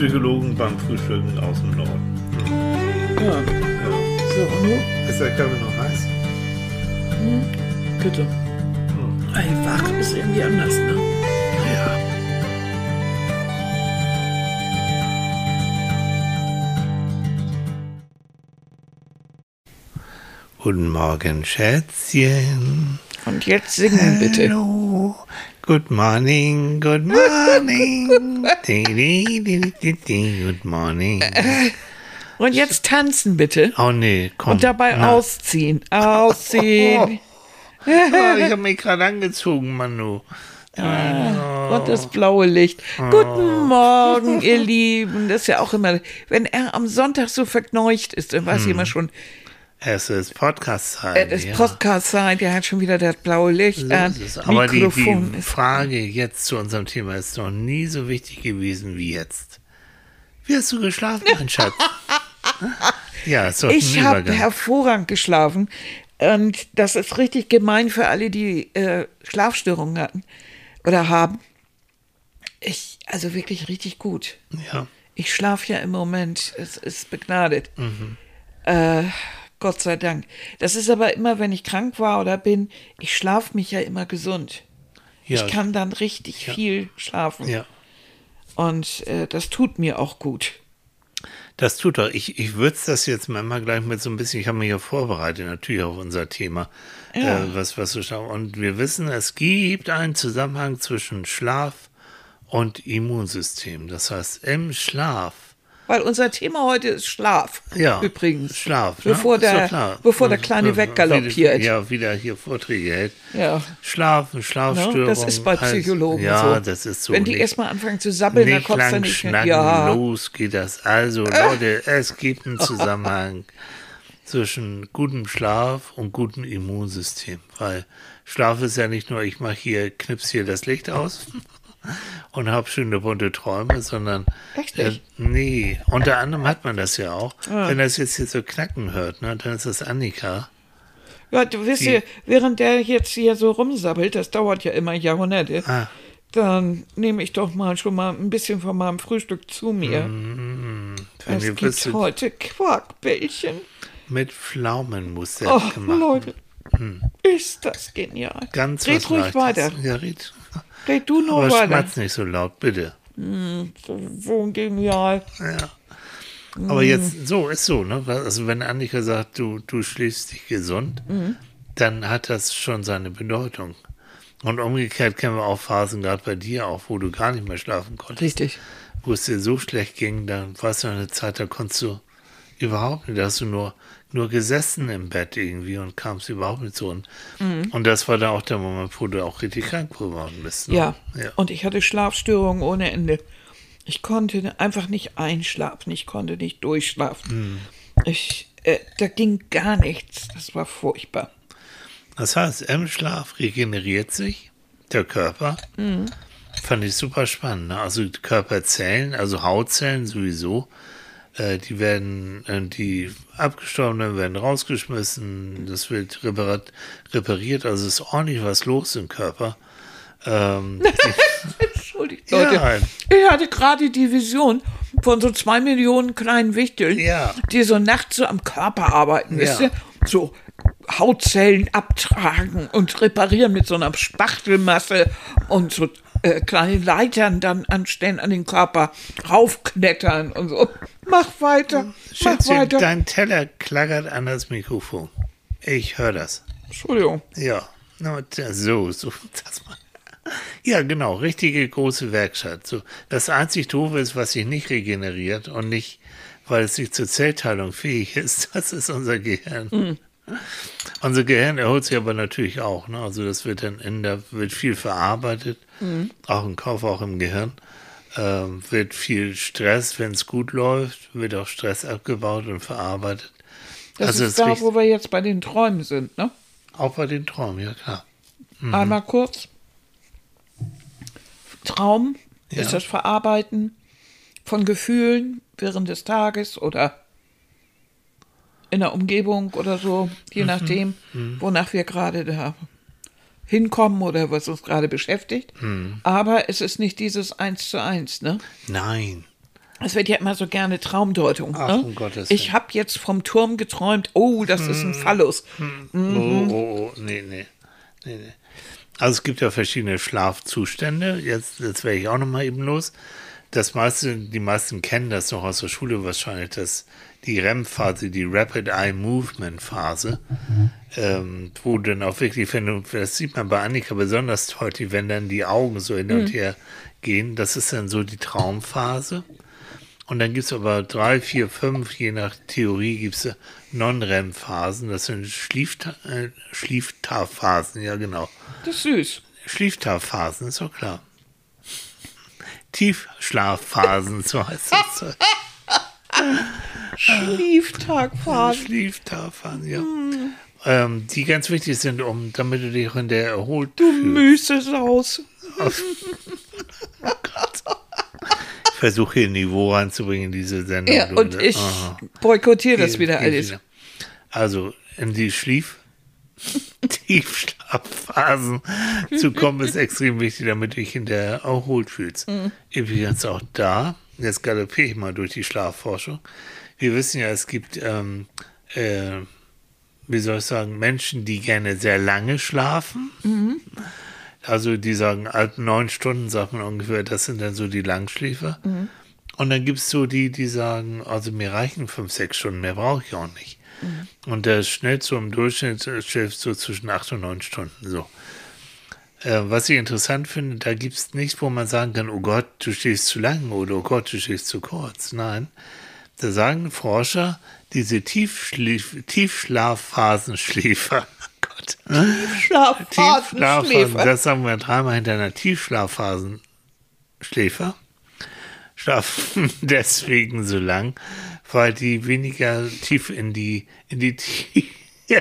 Psychologen beim Frühstücken aus dem Norden. Ja. Ja. So, und nun? Ist der Kaffee noch heiß? Bitte. Hm. Ey, wach ist irgendwie anders, ne? Ja. Guten Morgen, Schätzchen. Und jetzt singen bitte. Good morning, good morning. Good morning. Und jetzt tanzen bitte. Oh nee, komm. Und dabei Na. ausziehen. Ausziehen. Ah, ich habe mich gerade angezogen, Manu. Und das blaue Licht. Guten Morgen, ihr Lieben. Das ist ja auch immer, wenn er am Sonntag so verkneucht ist, dann weiß ich immer schon, Es ist Podcast-Zeit. äh, das ja. Podcast sein, der hat schon wieder das blaue Licht So an. ist es. Aber die, Mikrofon die ist. Frage jetzt zu unserem Thema ist noch nie so wichtig gewesen wie jetzt. Wie hast du geschlafen, mein Schatz? ja, ist doch Ich habe hervorragend geschlafen. Und das ist richtig gemein für alle, die äh, Schlafstörungen hatten oder haben. Ich, also wirklich richtig gut. Ja, Ich schlafe ja im Moment, es ist begnadet. Mhm. Äh, Gott sei Dank. Das ist aber immer, wenn ich krank war oder bin, ich schlafe mich ja immer gesund. ja, Ich kann dann richtig viel schlafen. ja. Und äh, das tut mir auch gut. Das tut doch. Ich, ich würze das jetzt mal gleich mit so ein bisschen, ich habe mich ja vorbereitet natürlich auf unser Thema, Ja. äh, was, was schauen. Und wir wissen, es gibt einen Zusammenhang zwischen Schlaf und Immunsystem. Das heißt, im Schlaf Weil unser Thema heute ist Schlaf. Ja, Übrigens. Schlaf. Bevor, ne? Doch der, bevor der Kleine weggaloppiert. Ja, wieder hier Vorträge hält. Ja. Schlafen, Schlafstörungen. Ne? Das ist bei heißt- Psychologen Ja, so. das ist so. Wenn die erstmal anfangen zu sabbeln, dann nicht kommst du lang nicht mehr. Ja. los geht das. Also, Leute, es gibt einen Zusammenhang zwischen gutem Schlaf und gutem Immunsystem. Weil Schlaf ist ja nicht nur, ich mache hier, knips hier das Licht aus und habe schöne bunte Träume, sondern Echt äh, nicht? nee, unter anderem hat man das ja auch. Ah. Wenn das jetzt hier so knacken hört, ne, dann ist das Annika. Ja, du wisst ja, während der jetzt hier so rumsabbelt, das dauert ja immer Jahrhunderte, Ah. dann nehme ich doch mal schon mal ein bisschen von meinem Frühstück zu mir. Mhm. Wenn es gibt heute Quarkbällchen. mit Pflaumenmus Oh, gemacht. Leute, ist das genial. Ganz Red was ruhig Leichtes. weiter. Ja, red. Red du nur Aber weiter. schmatz nicht so laut, bitte. So, so genial. Ja. Aber jetzt, so ist so, ne? Also wenn Annika sagt, du, du schläfst dich gesund, Mhm. dann hat das schon seine Bedeutung. Und umgekehrt kennen wir auch Phasen, gerade bei dir auch, wo du gar nicht mehr schlafen konntest. Richtig. Wo es dir so schlecht ging, dann war es ja eine Zeit, da konntest du überhaupt nicht, da hast du nur, nur gesessen im Bett irgendwie und kamst überhaupt nicht so. Und, Mhm. und das war dann auch der Moment, wo du auch richtig krank geworden bist. Ne? Ja. ja. Und ich hatte Schlafstörungen ohne Ende. Ich konnte einfach nicht einschlafen, ich konnte nicht durchschlafen. Hm. Ich, äh, da ging gar nichts. Das war furchtbar. Das heißt, im Schlaf regeneriert sich der Körper. Mhm. Fand ich super spannend. Ne? Also Körperzellen, also Hautzellen sowieso, äh, die werden, äh, die abgestorbenen werden rausgeschmissen, das wird reparat, repariert, also ist ordentlich was los im Körper. Ähm, Entschuldigt, Ja. Leute. Ich hatte gerade die Vision von so zwei Millionen kleinen Wichteln, Ja. die so nachts so am Körper arbeiten, Ja. wisst ihr? So Hautzellen abtragen und reparieren mit so einer Spachtelmasse und so äh, kleine Leitern dann anstellen an den Körper, raufklettern und so. Mach weiter, mach Schätzchen, weiter. dein Teller klackert an das Mikrofon. Ich höre das. Entschuldigung. Ja, tja, so, so, das mal. Ja, genau, richtige große Werkstatt. So, das einzig Doofe ist, was sich nicht regeneriert und nicht, weil es nicht zur Zellteilung fähig ist, das ist unser Gehirn. Unser Gehirn erholt sich aber natürlich auch. Ne? Also das wird dann in der, wird viel verarbeitet, auch im Kopf, auch im Gehirn. Ähm, wird viel Stress, wenn es gut läuft, wird auch Stress abgebaut und verarbeitet. Das also ist da, wo wir jetzt bei den Träumen sind, ne? auch bei den Träumen, ja klar. Mhm. Einmal kurz. Traum Ja. ist das Verarbeiten von Gefühlen während des Tages oder in der Umgebung oder so, Mhm. je nachdem, wonach wir gerade da hinkommen oder was uns gerade beschäftigt. Mhm. Aber es ist nicht dieses Eins zu eins, ne? Nein. Es wird ja immer so gerne Traumdeutung. Ach, ne? um Gottes ich habe jetzt vom Turm geträumt, oh, das ist ein Phallus. Oh, oh, oh, nee, nee, nee, nee. Also es gibt ja verschiedene Schlafzustände. Jetzt, jetzt werde ich auch noch mal eben los. Das meiste, die meisten kennen das noch aus der Schule wahrscheinlich, dass die REM-Phase, die Rapid Eye Movement Phase, ähm, wo dann auch wirklich, wenn du, das sieht man bei Annika besonders deutlich, wenn dann die Augen so hin und her gehen, das ist dann so die Traumphase. Und dann gibt es aber drei, vier, fünf, je nach Theorie gibt es Non-REM-Phasen, das sind Schliefta äh, ja genau. Das ist süß. Schlieftagphasen, ist doch klar. Tiefschlafphasen, so heißt das. Schlieftagphasen. Schlieftagphasen, ja. Ähm, die ganz wichtig sind, um, damit du dich auch in der erholt Du fühlst. Müsesaus. Ich versuche hier ein Niveau reinzubringen in diese Sendung. Ja, Du- und ich Aha. boykottiere das wieder geht alles. wieder. Also in die Schlief Tiefschlafphasen zu kommen, ist extrem wichtig, damit du dich in der erholt fühlst. Mhm. Übrigens auch da, jetzt galoppiere ich mal durch die Schlafforschung. Wir wissen ja, es gibt, ähm, äh, wie soll ich sagen, Menschen, die gerne sehr lange schlafen. Mhm. Also die sagen, neun Stunden sagt man ungefähr, das sind dann so die Langschläfer. Mhm. Und dann gibt es so die, die sagen, also mir reichen fünf, sechs Stunden, mehr brauche ich auch nicht. Und der schnellt so im Durchschnitt äh, schläft so zwischen acht und neun Stunden. So. Äh, was ich interessant finde, da gibt es nichts, wo man sagen kann, oh Gott, du stehst zu lang oder oh Gott, du stehst zu kurz. Nein. Da sagen Forscher, diese Tiefschlief Tiefschlafphasenschläfer, Gott, Schlafphasen, Tiefschlafphasen, Schläfer. das sagen wir dreimal hintereinander, Tiefschlafphasenschläfer schlafen deswegen so lang, weil die weniger tief in die, in die,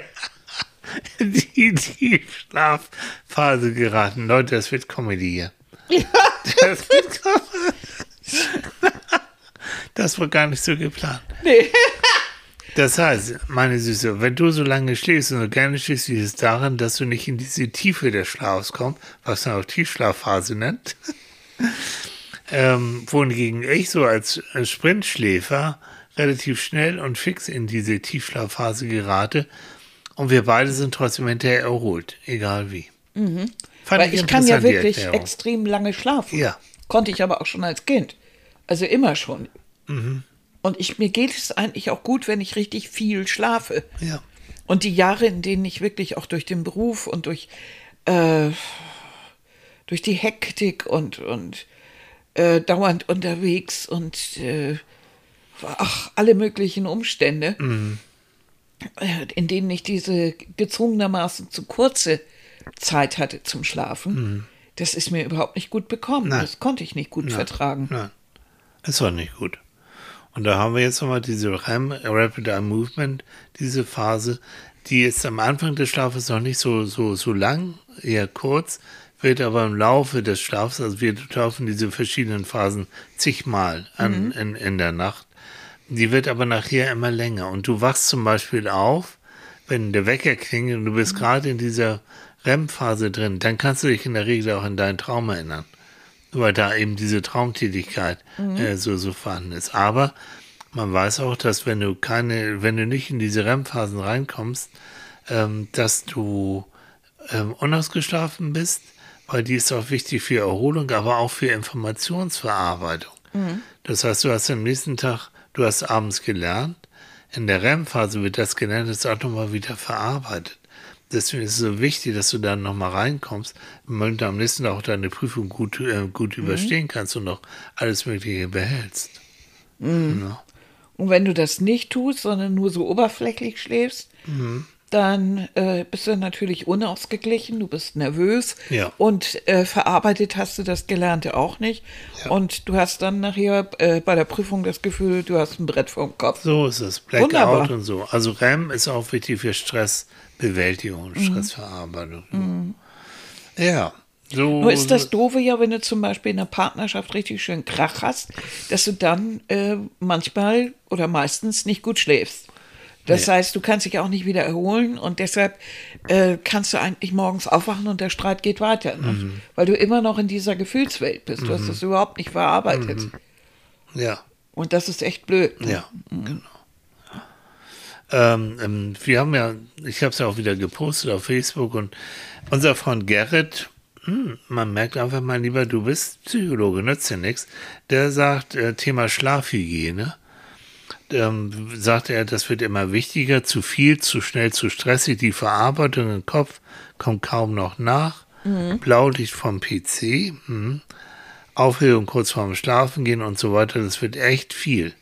in die Tiefschlafphase geraten. Leute, das wird Comedy hier. Das, wird das war gar nicht so geplant. Nee. Das heißt, meine Süße, wenn du so lange schläfst und so gerne schläfst, liegt es daran, dass du nicht in diese Tiefe des Schlafs kommst, was man auch Tiefschlafphase nennt. ähm, wohingegen ich so als äh, Sprintschläfer relativ schnell und fix in diese Tiefschlafphase gerate und wir beide sind trotzdem hinterher erholt, egal wie. Fand Mhm. Weil ich kann ja wirklich extrem lange schlafen. Ja. Konnte ich aber auch schon als Kind. Also immer schon. Mhm. Und ich, mir geht es eigentlich auch gut, wenn ich richtig viel schlafe. Ja. Und die Jahre, in denen ich wirklich auch durch den Beruf und durch, äh, durch die Hektik und, und äh, dauernd unterwegs und äh, ach, alle möglichen Umstände, äh, in denen ich diese gezwungenermaßen zu kurze Zeit hatte zum Schlafen, das ist mir überhaupt nicht gut bekommen. Nein. Das konnte ich nicht gut vertragen. Nein, ist doch nicht gut. Und da haben wir jetzt nochmal diese REM, Rapid Eye Movement, diese Phase, die ist am Anfang des Schlafes noch nicht so, so, so lang, eher kurz, wird aber im Laufe des Schlafs, also wir laufen diese verschiedenen Phasen zigmal an, in, in der Nacht, die wird aber nachher immer länger. Und du wachst zum Beispiel auf, wenn der Wecker klingelt und du bist gerade in dieser REM-Phase drin, dann kannst du dich in der Regel auch an deinen Traum erinnern weil da eben diese Traumtätigkeit äh, so, so vorhanden ist. Aber man weiß auch, dass wenn du keine, wenn du nicht in diese REM-Phasen reinkommst, ähm, dass du ähm, unausgeschlafen bist, weil die ist auch wichtig für Erholung, aber auch für Informationsverarbeitung. Das heißt, du hast am nächsten Tag, du hast abends gelernt, in der REM-Phase wird das Gelernte auch nochmal wieder verarbeitet. Deswegen ist es so wichtig, dass du dann nochmal reinkommst, damit du am nächsten Tag auch deine Prüfung gut, äh, gut überstehen kannst und noch alles Mögliche behältst. Ja. Und wenn du das nicht tust, sondern nur so oberflächlich schläfst, Mhm. Dann äh, bist du natürlich unausgeglichen, du bist nervös Ja. und äh, verarbeitet hast du das Gelernte auch nicht. Und du hast dann nachher äh, bei der Prüfung das Gefühl, du hast ein Brett vorm Kopf. So ist es. Blackout Wunderbar. und so. Also REM ist auch wichtig für Stressbewältigung und Stressverarbeitung. Ja. So, Nur ist das Doofe ja, wenn du zum Beispiel in einer Partnerschaft richtig schön Krach hast, dass du dann äh, manchmal oder meistens nicht gut schläfst. Das Nee. heißt, du kannst dich auch nicht wieder erholen und deshalb äh, kannst du eigentlich morgens aufwachen und der Streit geht weiter. Ne? Mhm. Weil du immer noch in dieser Gefühlswelt bist. Du hast das überhaupt nicht verarbeitet. ja. Und das ist echt blöd. Ja, genau. Ähm, ähm, wir haben ja, ich habe es ja auch wieder gepostet auf Facebook und unser Freund Gerrit, hm, man merkt einfach mal lieber, du bist Psychologe, nützt dir nichts, der sagt, äh, Thema Schlafhygiene, ähm, sagt er, das wird immer wichtiger, zu viel, zu schnell, zu stressig, die Verarbeitung im Kopf kommt kaum noch nach, mhm. Blaulicht vom PC, hm. Aufregung kurz vorm Schlafen gehen und so weiter, das wird echt viel.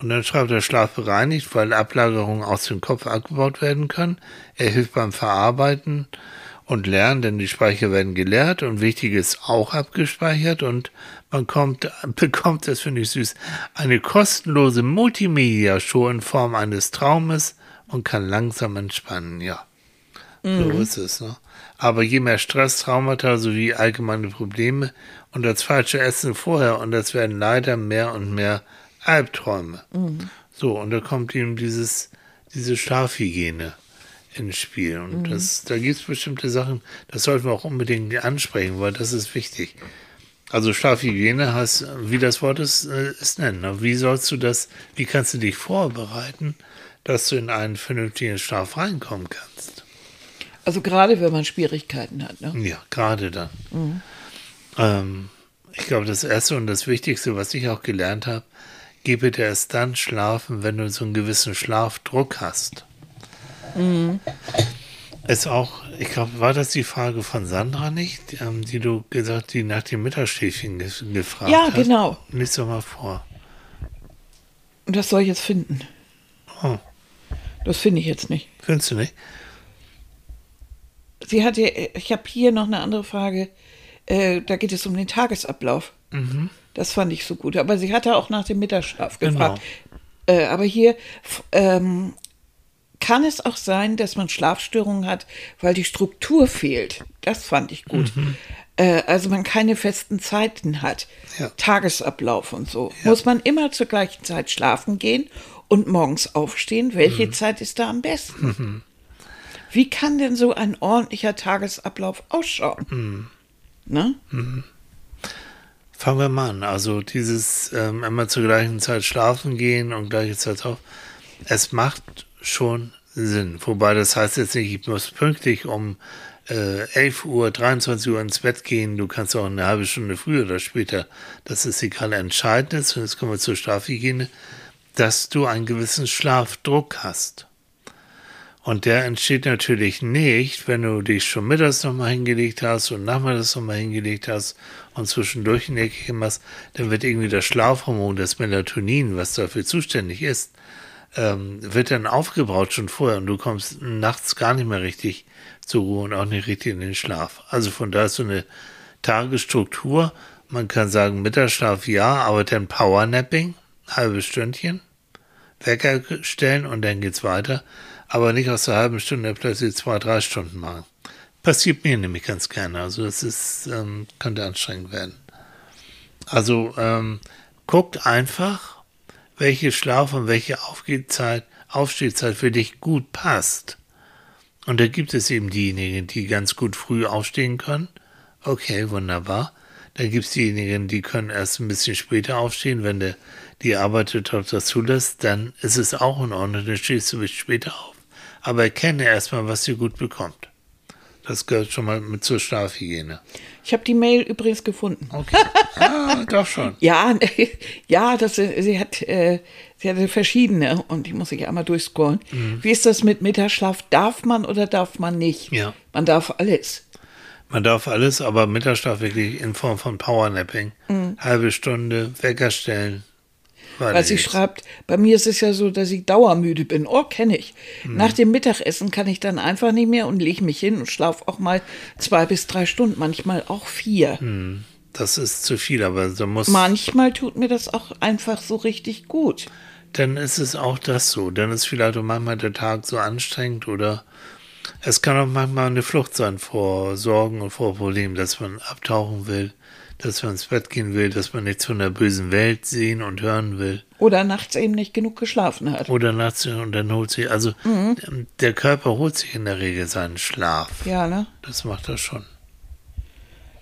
Und dann schreibt er Schlaf bereinigt, weil Ablagerungen aus dem Kopf abgebaut werden können. Er hilft beim Verarbeiten und Lernen, denn die Speicher werden geleert und Wichtiges auch abgespeichert und man kommt, bekommt, das finde ich süß, eine kostenlose Multimedia-Show in Form eines Traumes und kann langsam entspannen, ja. Mhm. So ist es, ne? Aber je mehr Stress, Traumata sowie allgemeine Probleme und das falsche Essen vorher und das werden leider mehr und mehr Albträume. Mhm. So, und da kommt eben dieses, diese Schlafhygiene ins Spiel. Und mhm. das, da gibt es bestimmte Sachen, das sollten wir auch unbedingt ansprechen, weil das ist wichtig. Also Schlafhygiene heißt, wie das Wort es, äh, es nennt. Ne? Wie sollst du das, wie kannst du dich vorbereiten, dass du in einen vernünftigen Schlaf reinkommen kannst? Also gerade wenn man Schwierigkeiten hat, ne? Ja, gerade dann. Mhm. Ähm, ich glaube, das Erste und das Wichtigste, was ich auch gelernt habe, geh bitte erst dann schlafen, wenn du so einen gewissen Schlafdruck hast. Mhm. Ist auch, ich glaube, war das die Frage von Sandra nicht, ähm, die du gesagt, die nach dem Mittagsschläfchen ge gefragt ja, hast? Ja, genau. Lies doch mal vor. Und das soll ich jetzt finden. Oh. Das finde ich jetzt nicht. Findest du nicht? Sie hatte, ich habe hier noch eine andere Frage. Äh, da geht es um den Tagesablauf. Mhm. Das fand ich so gut. Aber sie hatte auch nach dem Mittagsschlaf gefragt. Genau. Äh, aber hier ähm, kann es auch sein, dass man Schlafstörungen hat, weil die Struktur fehlt. Das fand ich gut. Mhm. Äh, also man keine festen Zeiten hat, ja. Tagesablauf und so. Ja. Muss man immer zur gleichen Zeit schlafen gehen und morgens aufstehen? Welche mhm. Zeit ist da am besten? Mhm. Wie kann denn so ein ordentlicher Tagesablauf ausschauen? Mhm. Ne? Mhm. Fangen wir mal an. Also dieses ähm, immer zur gleichen Zeit schlafen gehen und gleiche Zeit auf. Es macht schon Sinn. Wobei das heißt jetzt nicht, ich muss pünktlich um äh, 11 Uhr, 23 Uhr ins Bett gehen. Du kannst auch eine halbe Stunde früher oder später. Das ist egal. Entscheidend ist, und jetzt kommen wir zur Schlafhygiene, dass du einen gewissen Schlafdruck hast. Und der entsteht natürlich nicht, wenn du dich schon mittags nochmal hingelegt hast und nachmittags nochmal hingelegt hast und zwischendurch ein Eckchen machst, dann wird irgendwie das Schlafhormon, das Melatonin, was dafür zuständig ist, ähm, wird dann aufgebaut schon vorher und du kommst nachts gar nicht mehr richtig zur Ruhe und auch nicht richtig in den Schlaf. Also von da ist so eine Tagesstruktur. Man kann sagen, Mittagsschlaf ja, aber dann Powernapping, halbes Stündchen, Wecker stellen und dann geht's weiter aber nicht aus der halben Stunde plötzlich zwei, drei Stunden machen. Passiert mir nämlich ganz gerne. Also das ist, ähm, könnte anstrengend werden. Also ähm, guckt einfach, welche Schlaf- und welche Aufgehzeit, Aufstehzeit für dich gut passt. Und da gibt es eben diejenigen, die ganz gut früh aufstehen können. Okay, wunderbar. Dann gibt es diejenigen, die können erst ein bisschen später aufstehen, wenn der, die Arbeit das zulässt, dann ist es auch in Ordnung, dann stehst du bis später auf aber erkenne erstmal, was sie gut bekommt. Das gehört schon mal mit zur Schlafhygiene. Ich habe die Mail übrigens gefunden. Okay. Ah, doch schon. ja, ja, das, sie hat, äh, sie hatte verschiedene und ich muss sich einmal durchscrollen. Mhm. Wie ist das mit Mittagsschlaf? Darf man oder darf man nicht? Ja. Man darf alles. Man darf alles, aber Mittagsschlaf wirklich in Form von Powernapping. Mhm. Halbe Stunde, Wecker stellen, weil sie schreibt, bei mir ist es ja so, dass ich dauermüde bin. Oh, kenne ich. Hm. Nach dem Mittagessen kann ich dann einfach nicht mehr und lege mich hin und schlafe auch mal zwei bis drei Stunden, manchmal auch vier. Hm. Das ist zu viel, aber da muss. Manchmal tut mir das auch einfach so richtig gut. Dann ist es auch das so. Dann ist vielleicht auch manchmal der Tag so anstrengend oder es kann auch manchmal eine Flucht sein vor Sorgen und vor Problemen, dass man abtauchen will dass man ins Bett gehen will, dass man nichts von der bösen Welt sehen und hören will. Oder nachts eben nicht genug geschlafen hat. Oder nachts und dann holt sich, also mhm. der Körper holt sich in der Regel seinen Schlaf. Ja, ne? Das macht er schon.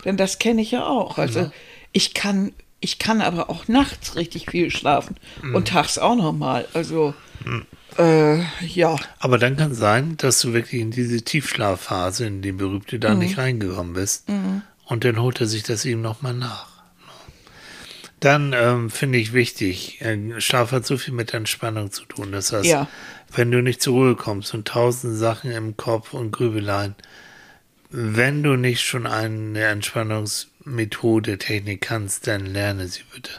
Denn das kenne ich ja auch. Also ja. ich kann, Ich kann aber auch nachts richtig viel schlafen Mhm. und tags auch nochmal. Also, äh, ja. Aber dann kann sein, dass du wirklich in diese Tiefschlafphase, in die berühmte, da nicht reingekommen bist. Und dann holt er sich das eben nochmal nach. Dann ähm, finde ich wichtig, äh, Schlaf hat so viel mit Entspannung zu tun. Das heißt, Ja. wenn du nicht zur Ruhe kommst und tausend Sachen im Kopf und Grübeleien, wenn du nicht schon eine Entspannungsmethode, Technik kannst, dann lerne sie bitte.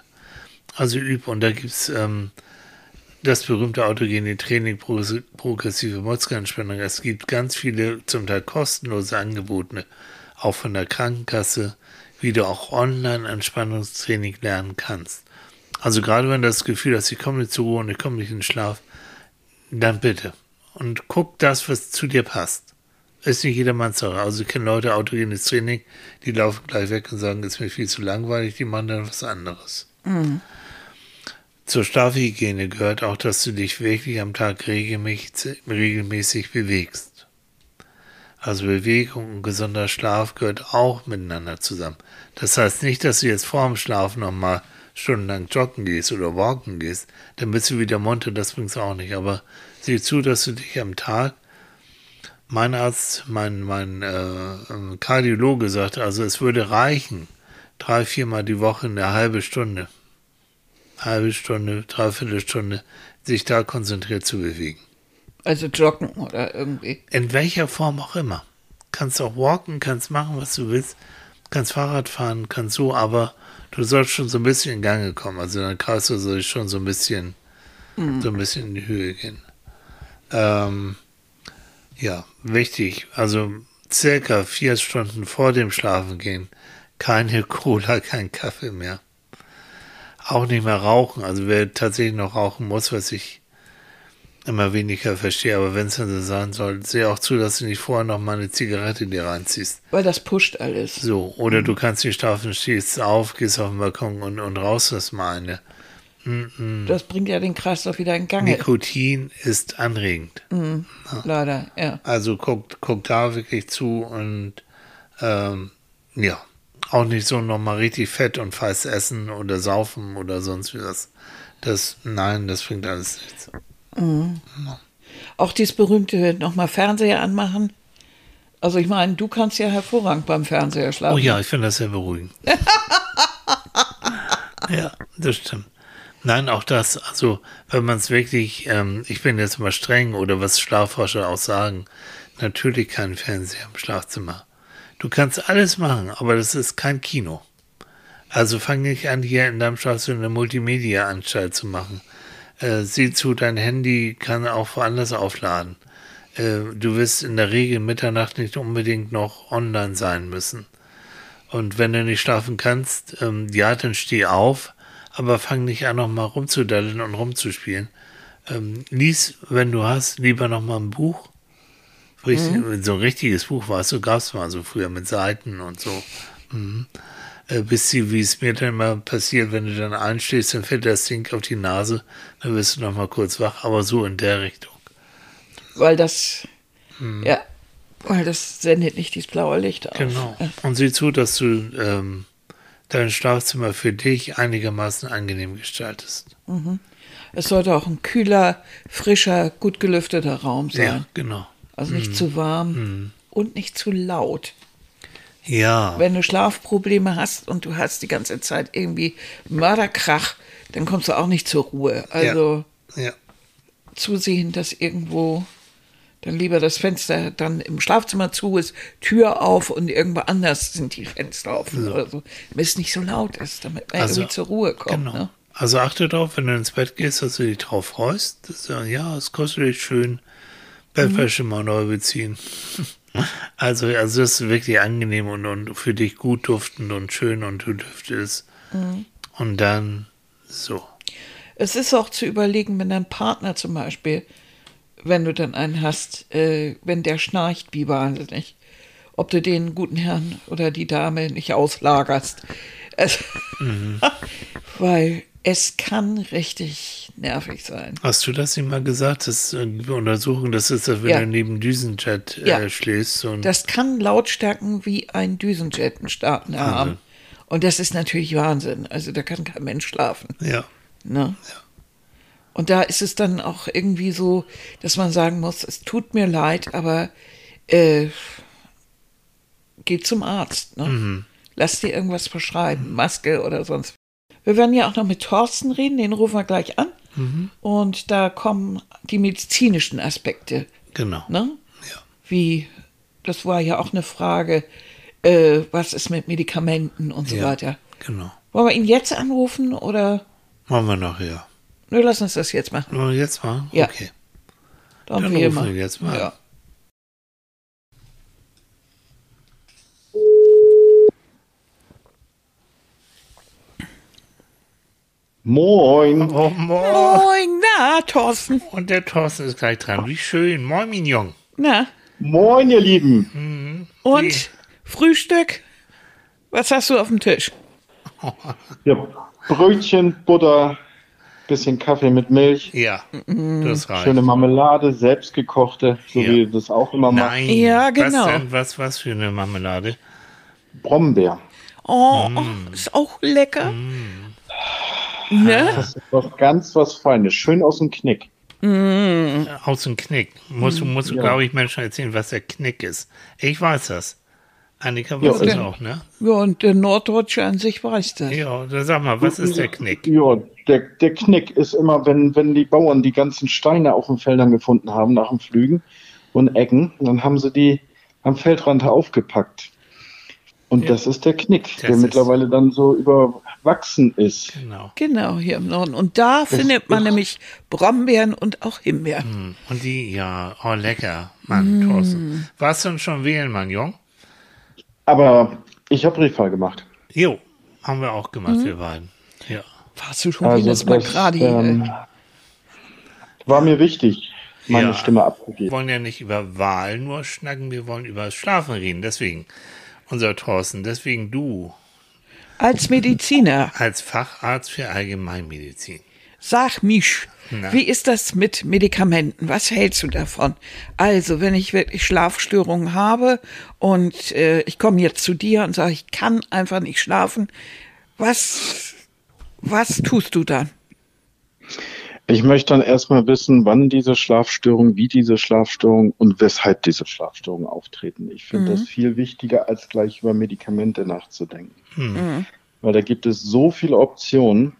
Also üb. Und da gibt's ähm, das berühmte autogene Training, Progress- progressive Muskelentspannung. Es gibt ganz viele, zum Teil kostenlose Angebote, auch von der Krankenkasse, wie du auch online Entspannungstraining lernen kannst. Also gerade wenn du das Gefühl hast, ich komme nicht zur Ruhe und ich komme nicht in den Schlaf, dann bitte. Und guck das, was zu dir passt. Ist nicht jedermanns Sache. Also ich kenne Leute, autogenes Training, die laufen gleich weg und sagen, ist mir viel zu langweilig, die machen dann was anderes. Zur Schlafhygiene gehört auch, dass du dich wirklich am Tag regelmäßig, regelmäßig bewegst. Also Bewegung und gesunder Schlaf gehört auch miteinander zusammen. Das heißt nicht, dass du jetzt vor dem Schlaf nochmal stundenlang joggen gehst oder walken gehst, dann bist du wieder munter, das bringt's auch nicht. Aber sieh zu, dass du dich am Tag, mein Arzt, mein, mein äh, Kardiologe sagte, also es würde reichen, drei, viermal die Woche eine halbe Stunde, halbe Stunde, dreiviertel Stunde, sich da konzentriert zu bewegen. Also joggen oder irgendwie. In welcher Form auch immer. Kannst auch walken, kannst machen, was du willst, kannst Fahrrad fahren, kannst so, aber du sollst schon so ein bisschen in Gange kommen. Also dein Kreislauf soll schon so ein bisschen, so ein bisschen in die Höhe gehen. Ähm, ja, wichtig. Also circa vier Stunden vor dem Schlafengehen keine Cola, kein Kaffee mehr. Auch nicht mehr rauchen. Also wer tatsächlich noch rauchen muss, was ich immer weniger verstehe, aber wenn es dann so sein soll, sehe auch zu, dass du nicht vorher noch mal eine Zigarette dir reinziehst. Weil das pusht alles. So, oder du kannst nicht schlafen, stehst auf, gehst auf den Balkon und, und raus das mal eine. Das bringt ja den Kreislauf wieder in Gang. Nikotin ist anregend. Leider, ja. Also guck, guck da wirklich zu und ähm, ja, auch nicht so nochmal richtig fett und fast essen oder saufen oder sonst wie das. Das, nein, das bringt alles nichts. Auch dieses berühmte nochmal Fernseher anmachen. Also ich meine, du kannst ja hervorragend beim Fernseher schlafen. Oh ja, ich finde das sehr beruhigend. ja, das stimmt. Nein, auch das, also wenn man es wirklich, ähm, ich bin jetzt mal streng oder was Schlafforscher auch sagen, natürlich kein Fernseher im Schlafzimmer. Du kannst alles machen, aber das ist kein Kino. Also fang nicht an, hier in deinem Schlafzimmer eine Multimedia-Anstalt zu machen. Äh, sieh zu, dein Handy kann auch woanders aufladen. Äh, du wirst in der Regel Mitternacht nicht unbedingt noch online sein müssen. Und wenn du nicht schlafen kannst, ähm, ja, dann steh auf, aber fang nicht an, noch mal rumzudaddeln und rumzuspielen. Ähm, lies, wenn du hast, lieber noch mal ein Buch. Richtig, So ein richtiges Buch war es, so gab es mal so früher mit Seiten und so. Mhm. Äh, bis sie, wie es mir dann mal passiert, wenn du dann einstehst, dann fällt das Ding auf die Nase, dann wirst du noch mal kurz wach, aber so in der Richtung. Weil das, Hm. ja, weil das sendet nicht dieses blaue Licht aus. Genau. Und sieh zu, dass du ähm, dein Schlafzimmer für dich einigermaßen angenehm gestaltest. Es sollte auch ein kühler, frischer, gut gelüfteter Raum sein. Ja, genau. Also nicht zu warm und nicht zu laut. Ja, Wenn du Schlafprobleme hast und du hast die ganze Zeit irgendwie Mörderkrach, dann kommst du auch nicht zur Ruhe. Also ja, zusehen, dass irgendwo dann lieber das Fenster dann im Schlafzimmer zu ist, Tür auf und irgendwo anders sind die Fenster offen oder so. Damit es nicht so laut ist, damit man Also, irgendwie zur Ruhe kommt. genau. Ne? Also achte darauf, wenn du ins Bett gehst, dass du dich drauf freust. Dass du, ja, es kostet dich schön. Bettwäsche mal neu beziehen. Also, also das ist wirklich angenehm und, und für dich gut duftend und schön und du düftest. Und dann so. Es ist auch zu überlegen, wenn dein Partner zum Beispiel, wenn du dann einen hast, äh, wenn der schnarcht wie wahnsinnig, ob du den guten Herrn oder die Dame nicht auslagerst. Es, Weil es kann richtig nervig sein. Hast du das ihm mal gesagt? Das äh, gibt Untersuchung, das ist, wenn Ja. du neben Düsenjet äh, Ja. schläfst. Und Das kann Lautstärken wie ein Düsenjet starten haben. Und das ist natürlich Wahnsinn. Also da kann kein Mensch schlafen. Ja. Ne? Und da ist es dann auch irgendwie so, dass man sagen muss, es tut mir leid, aber äh, geh zum Arzt. Ne? Lass dir irgendwas verschreiben, Maske oder sonst. Wir werden ja auch noch mit Thorsten reden, den rufen wir gleich an. Und da kommen die medizinischen Aspekte. Genau. Ne? Ja. Wie, das war ja auch eine Frage, äh, was ist mit Medikamenten und so ja. weiter. Genau. Wollen wir ihn jetzt anrufen oder? Machen wir nachher. Nö, lass uns das jetzt machen. Jetzt mal? Ja. Okay. Dann, Dann rufen wir ihn jetzt mal. Ja. Moin. Oh, moin. Moin, na, Thorsten. Und der Thorsten ist gleich dran. Wie schön. Moin, Mignon. Na, Moin, ihr Lieben. und Wie? Frühstück? Was hast du auf dem Tisch? Ja, Brötchen, Butter, bisschen Kaffee mit Milch, Ja, Mhm. das reicht. schöne Marmelade, selbstgekochte, so Ja. wie ihr das auch immer macht. Nein. Ja, genau. Was, denn, was, was für eine Marmelade? Brombeer. Oh, Mm. ist auch lecker. Ne? Das ist was ganz was Feines. Schön aus dem Knick. Aus dem Knick. Musst, du, musst du, Ja. glaube ich, Menschen erzählen, was der Knick ist. Ich weiß das. Annika Ja, weiß das okay. auch, ne? Ja, und der Norddeutsche an sich weiß das. Ja, dann sag mal, was ist der Knick? Ja, der, der Knick ist immer, wenn, wenn die Bauern die ganzen Steine auf den Feldern gefunden haben nach dem Flügen und Ecken, dann haben sie die am Feldrand aufgepackt. Und Ja. das ist der Knick, Das der mittlerweile dann so überwachsen ist. Genau. Genau, hier im Norden. Und da findet man nämlich Brombeeren und auch Himbeeren. Hm, Und die, ja, oh, lecker. Mann, Mm. Thorsten. Warst du denn schon wählen, Mann, Jung? Aber ich habe Briefwahl gemacht. Jo, haben wir auch Mhm. gemacht, wir beiden. Ja. Warst du schon Also Mal das gerade ähm, hier? war mir wichtig, meine Ja. Stimme Wir abzugeben. wollen ja nicht über Wahlen nur schnacken, wir wollen über das Schlafen reden. Deswegen, unser Thorsten, deswegen du Als Mediziner, als Facharzt für Allgemeinmedizin. sag mich, Na. wie ist das mit Medikamenten? Was hältst du davon? Also, wenn ich wirklich Schlafstörungen habe und äh, ich komme jetzt zu dir und sage, ich kann einfach nicht schlafen, was, was tust du dann? Ich möchte dann erstmal wissen, wann diese Schlafstörungen, wie diese Schlafstörungen und weshalb diese Schlafstörungen auftreten. Ich finde das viel wichtiger, als gleich über Medikamente nachzudenken. Weil da gibt es so viele Optionen,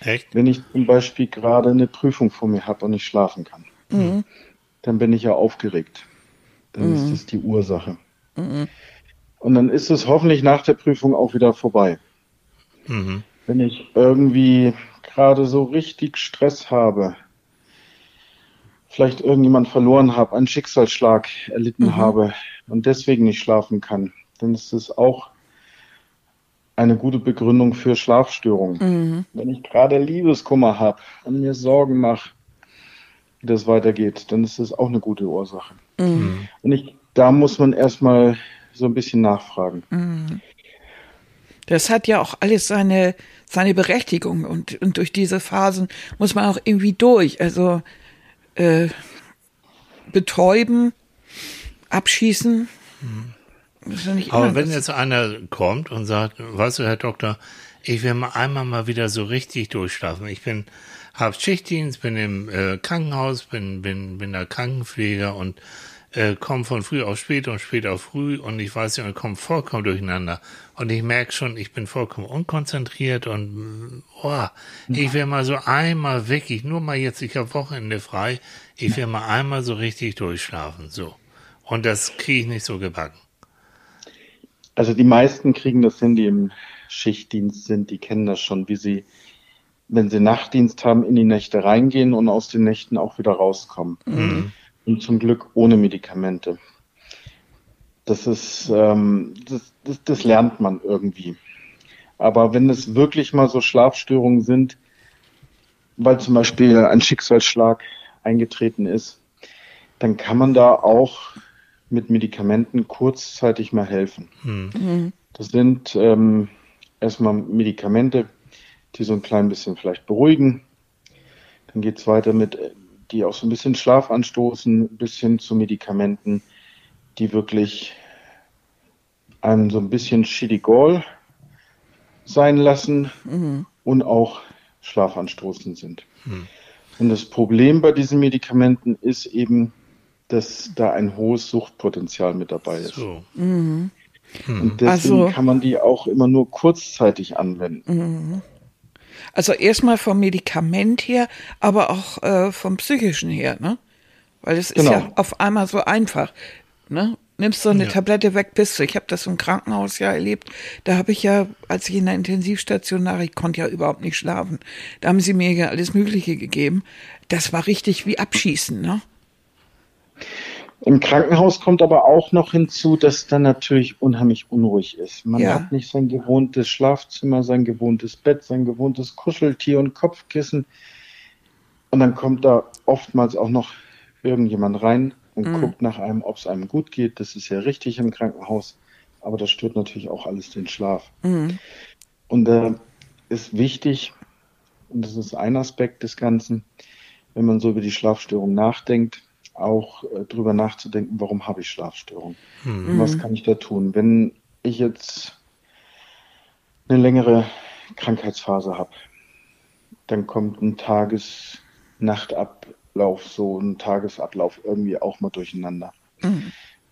Echt? wenn ich zum Beispiel gerade eine Prüfung vor mir habe und nicht schlafen kann. Dann bin ich ja aufgeregt. Dann ist das die Ursache. Und dann ist es hoffentlich nach der Prüfung auch wieder vorbei. Mhm. wenn ich irgendwie gerade so richtig Stress habe, vielleicht irgendjemand verloren habe, einen Schicksalsschlag erlitten habe und deswegen nicht schlafen kann, dann ist es auch eine gute Begründung für Schlafstörungen. Wenn ich gerade Liebeskummer habe und mir Sorgen mache, wie das weitergeht, dann ist es auch eine gute Ursache. Und ich, da muss man erstmal so ein bisschen nachfragen. Das hat ja auch alles seine, seine Berechtigung und, und durch diese Phasen muss man auch irgendwie durch. Also äh, betäuben, abschießen. Nicht Aber wenn jetzt einer kommt und sagt, weißt du, Herr Doktor, ich will mal einmal mal wieder so richtig durchschlafen. Ich bin, hab Schichtdienst, bin im äh, Krankenhaus, bin, bin, bin da Krankenpfleger und äh, komme von früh auf spät und spät auf früh und ich weiß nicht, und komme vollkommen durcheinander. Und ich merke schon, ich bin vollkommen unkonzentriert und oh, ich will mal so einmal wirklich, nur mal jetzt, ich habe Wochenende frei, ich will mal einmal so richtig durchschlafen. So. Und das kriege ich nicht so gebacken. Also die meisten kriegen das hin, die im Schichtdienst sind, die kennen das schon, wie sie, wenn sie Nachtdienst haben, in die Nächte reingehen und aus den Nächten auch wieder rauskommen. Und zum Glück ohne Medikamente. Das ist, ähm, das, das, das lernt man irgendwie. Aber wenn es wirklich mal so Schlafstörungen sind, weil zum Beispiel ein Schicksalsschlag eingetreten ist, dann kann man da auch mit Medikamenten kurzzeitig mal helfen. Das sind ähm, erstmal Medikamente, die so ein klein bisschen vielleicht beruhigen. Dann geht es weiter mit, die auch so ein bisschen Schlaf anstoßen, bis hin zu Medikamenten, die wirklich einem so ein bisschen Chidicol sein lassen und auch schlafanstoßend sind. Und das Problem bei diesen Medikamenten ist eben, dass da ein hohes Suchtpotenzial mit dabei ist. So. Und deswegen Also- kann man die auch immer nur kurzzeitig anwenden. Also erstmal vom Medikament her, aber auch äh, vom psychischen her, ne? Weil es ist Genau. ja auf einmal so einfach, ne? Nimmst so eine Ja. Tablette weg, bist du. Ich habe das im Krankenhaus ja erlebt. Da habe ich ja, als ich in der Intensivstation lag, ich konnte ja überhaupt nicht schlafen. Da haben sie mir ja alles Mögliche gegeben. Das war richtig wie Abschießen, ne? Im Krankenhaus kommt aber auch noch hinzu, dass dann natürlich unheimlich unruhig ist. Man Ja. hat nicht sein gewohntes Schlafzimmer, sein gewohntes Bett, sein gewohntes Kuscheltier und Kopfkissen. Und dann kommt da oftmals auch noch irgendjemand rein und guckt nach einem, ob es einem gut geht. Das ist ja richtig im Krankenhaus. Aber das stört natürlich auch alles den Schlaf. Und da ist wichtig, und das ist ein Aspekt des Ganzen, wenn man so über die Schlafstörung nachdenkt, auch äh, drüber nachzudenken, warum habe ich Schlafstörungen? Und was kann ich da tun? Wenn ich jetzt eine längere Krankheitsphase habe, dann kommt ein Tages-Nachtablauf, so ein Tagesablauf irgendwie auch mal durcheinander.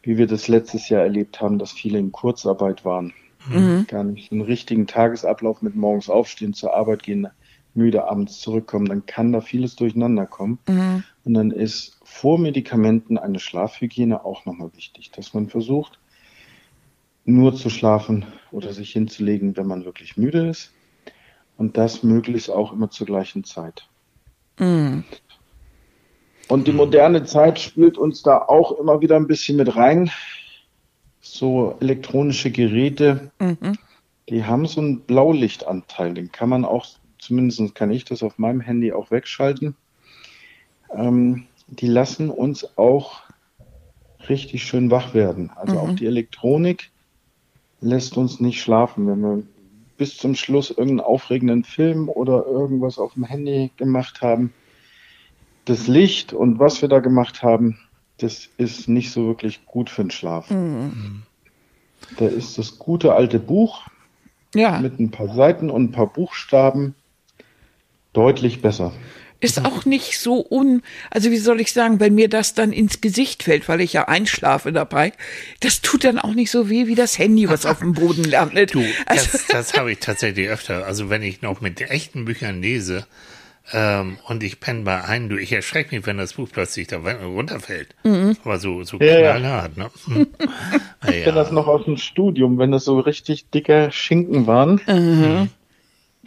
Wie wir das letztes Jahr erlebt haben, dass viele in Kurzarbeit waren, gar nicht einen richtigen Tagesablauf mit morgens aufstehen, zur Arbeit gehen, müde abends zurückkommen, dann kann da vieles durcheinander kommen. Und dann ist vor Medikamenten eine Schlafhygiene auch nochmal wichtig, dass man versucht, nur zu schlafen oder sich hinzulegen, wenn man wirklich müde ist. Und das möglichst auch immer zur gleichen Zeit. Und die moderne Zeit spielt uns da auch immer wieder ein bisschen mit rein. So elektronische Geräte, die haben so einen Blaulichtanteil. Den kann man auch, zumindest kann ich das auf meinem Handy auch wegschalten. Ähm, die lassen uns auch richtig schön wach werden. Also auch die Elektronik lässt uns nicht schlafen. Wenn wir bis zum Schluss irgendeinen aufregenden Film oder irgendwas auf dem Handy gemacht haben, das Licht und was wir da gemacht haben, das ist nicht so wirklich gut für den Schlaf. Da ist das gute alte Buch Ja. mit ein paar Seiten und ein paar Buchstaben deutlich besser. Ist auch nicht so un, also wie soll ich sagen, wenn mir das dann ins Gesicht fällt, weil ich ja einschlafe dabei, das tut dann auch nicht so weh wie das Handy, was auf dem Boden landet. Du, also, das, das habe ich tatsächlich öfter. Also wenn ich noch mit echten Büchern lese ähm, und ich penne bei einem, du, ich erschrecke mich, wenn das Buch plötzlich da runterfällt. Aber so, so Ja, ja. knallhart, ne? Hm. Na Ich kenne das ja. noch aus dem Studium, wenn das so richtig dicker Schinken waren.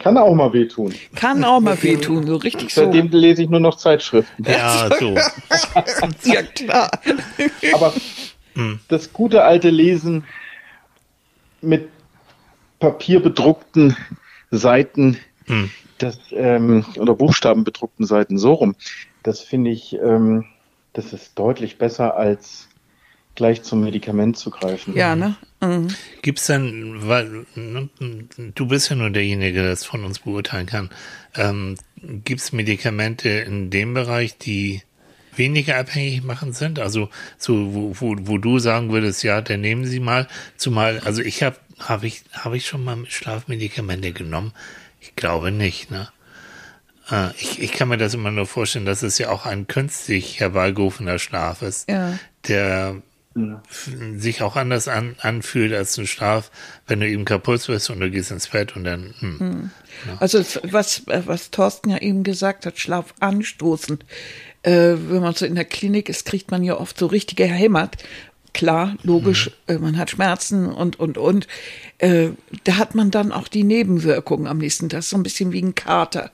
Kann auch mal wehtun. kann auch mal wehtun, so richtig so. Seitdem lese ich nur noch Zeitschriften. Ja, so. Ja, klar. Aber das gute alte Lesen mit papierbedruckten Seiten, das, ähm, oder buchstabenbedruckten Seiten, so rum, das finde ich, ähm, das ist deutlich besser als gleich zum Medikament zu greifen. Ja, ne? Mhm. Gibt's dann, weil ne, du bist ja nur derjenige, der das von uns beurteilen kann, ähm, gibt's Medikamente in dem Bereich, die weniger abhängig machen sind? Also so, wo, wo, wo du sagen würdest, ja, dann nehmen Sie mal, zumal, also ich habe habe ich habe ich schon mal Schlafmedikamente genommen? Ich glaube nicht, ne? Äh, Ich, ich kann mir das immer nur vorstellen, dass es ja auch ein künstlich herbeigerufener Schlaf ist, Ja. der sich auch anders an, anfühlt als ein Schlaf, wenn du eben kaputt wirst und du gehst ins Bett und dann, hm. Also es- was, äh, was Thorsten ja eben gesagt hat, Schlaf anstoßend. Äh, wenn man so in der Klinik ist, kriegt man ja oft so richtige Hämmert. Klar, logisch, äh, man hat Schmerzen und, und, und. Äh, da hat man dann auch die Nebenwirkungen am nächsten Tag, so ein bisschen wie ein Kater.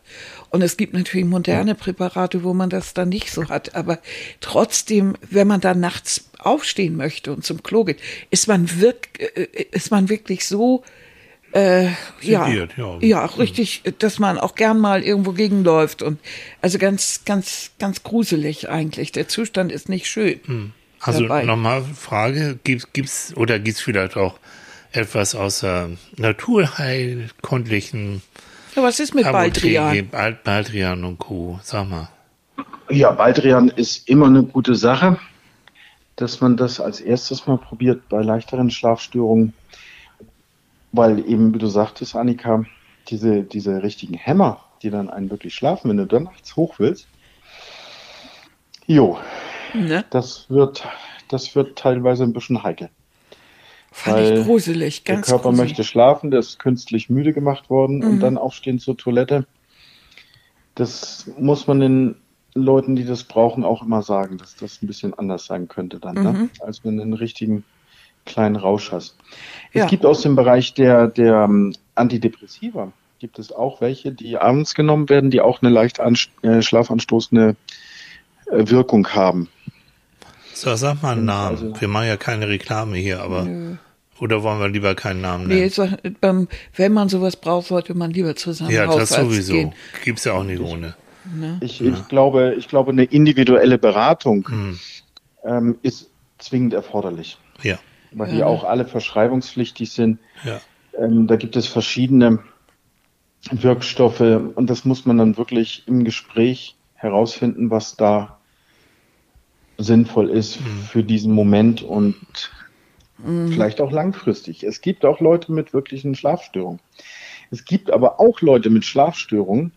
Und es gibt natürlich moderne Präparate, wo man das dann nicht so hat. Aber trotzdem, wenn man dann nachts aufstehen möchte und zum Klo geht, ist man, wirk äh, ist man wirklich so äh, ja, ja. ja, richtig, dass man auch gern mal irgendwo gegenläuft und also ganz, ganz, ganz gruselig eigentlich. Der Zustand ist nicht schön. Also nochmal Frage, gibt, gibt's oder gibt's vielleicht auch etwas außer naturheilkundlichen Ja, was ist mit Baldrian? Baldrian und Co. Sag mal. Ja, Baldrian ist immer eine gute Sache, dass man das als erstes mal probiert bei leichteren Schlafstörungen. weil eben, wie du sagtest, Annika, diese, diese richtigen Hämmer, die dann einen wirklich schlafen, wenn du dann nachts hoch willst, jo, Ne? das wird, das wird teilweise ein bisschen heikel. Fand Weil ich gruselig, Der ganz Körper gruselig. möchte schlafen, der ist künstlich müde gemacht worden Mhm. und dann aufstehen zur Toilette. Das muss man den Leuten, die das brauchen, auch immer sagen, dass das ein bisschen anders sein könnte dann, Mhm. ne? als wenn du einen richtigen kleinen Rausch hast. Ja. Es gibt aus dem Bereich der, der ähm, Antidepressiva, gibt es auch welche, die abends genommen werden, die auch eine leicht äh, schlafanstoßende Wirkung haben. So, sag mal einen Namen. Also- Wir machen ja keine Reklame hier, aber. Oder wollen wir lieber keinen Namen Nee, nennen? sag, beim, wenn man sowas braucht, sollte man lieber zu seinem ja, das sowieso. gehen. Gibt's ja auch nicht ohne. Ich, ich, glaube, ich glaube, eine individuelle Beratung Hm. ähm, ist zwingend erforderlich, Ja, weil die auch alle verschreibungspflichtig sind. ja. Ähm, da gibt es verschiedene Wirkstoffe und das muss man dann wirklich im Gespräch herausfinden, was da sinnvoll ist für diesen Moment und vielleicht auch langfristig. Es gibt auch Leute mit wirklichen Schlafstörungen. Es gibt aber auch Leute mit Schlafstörungen,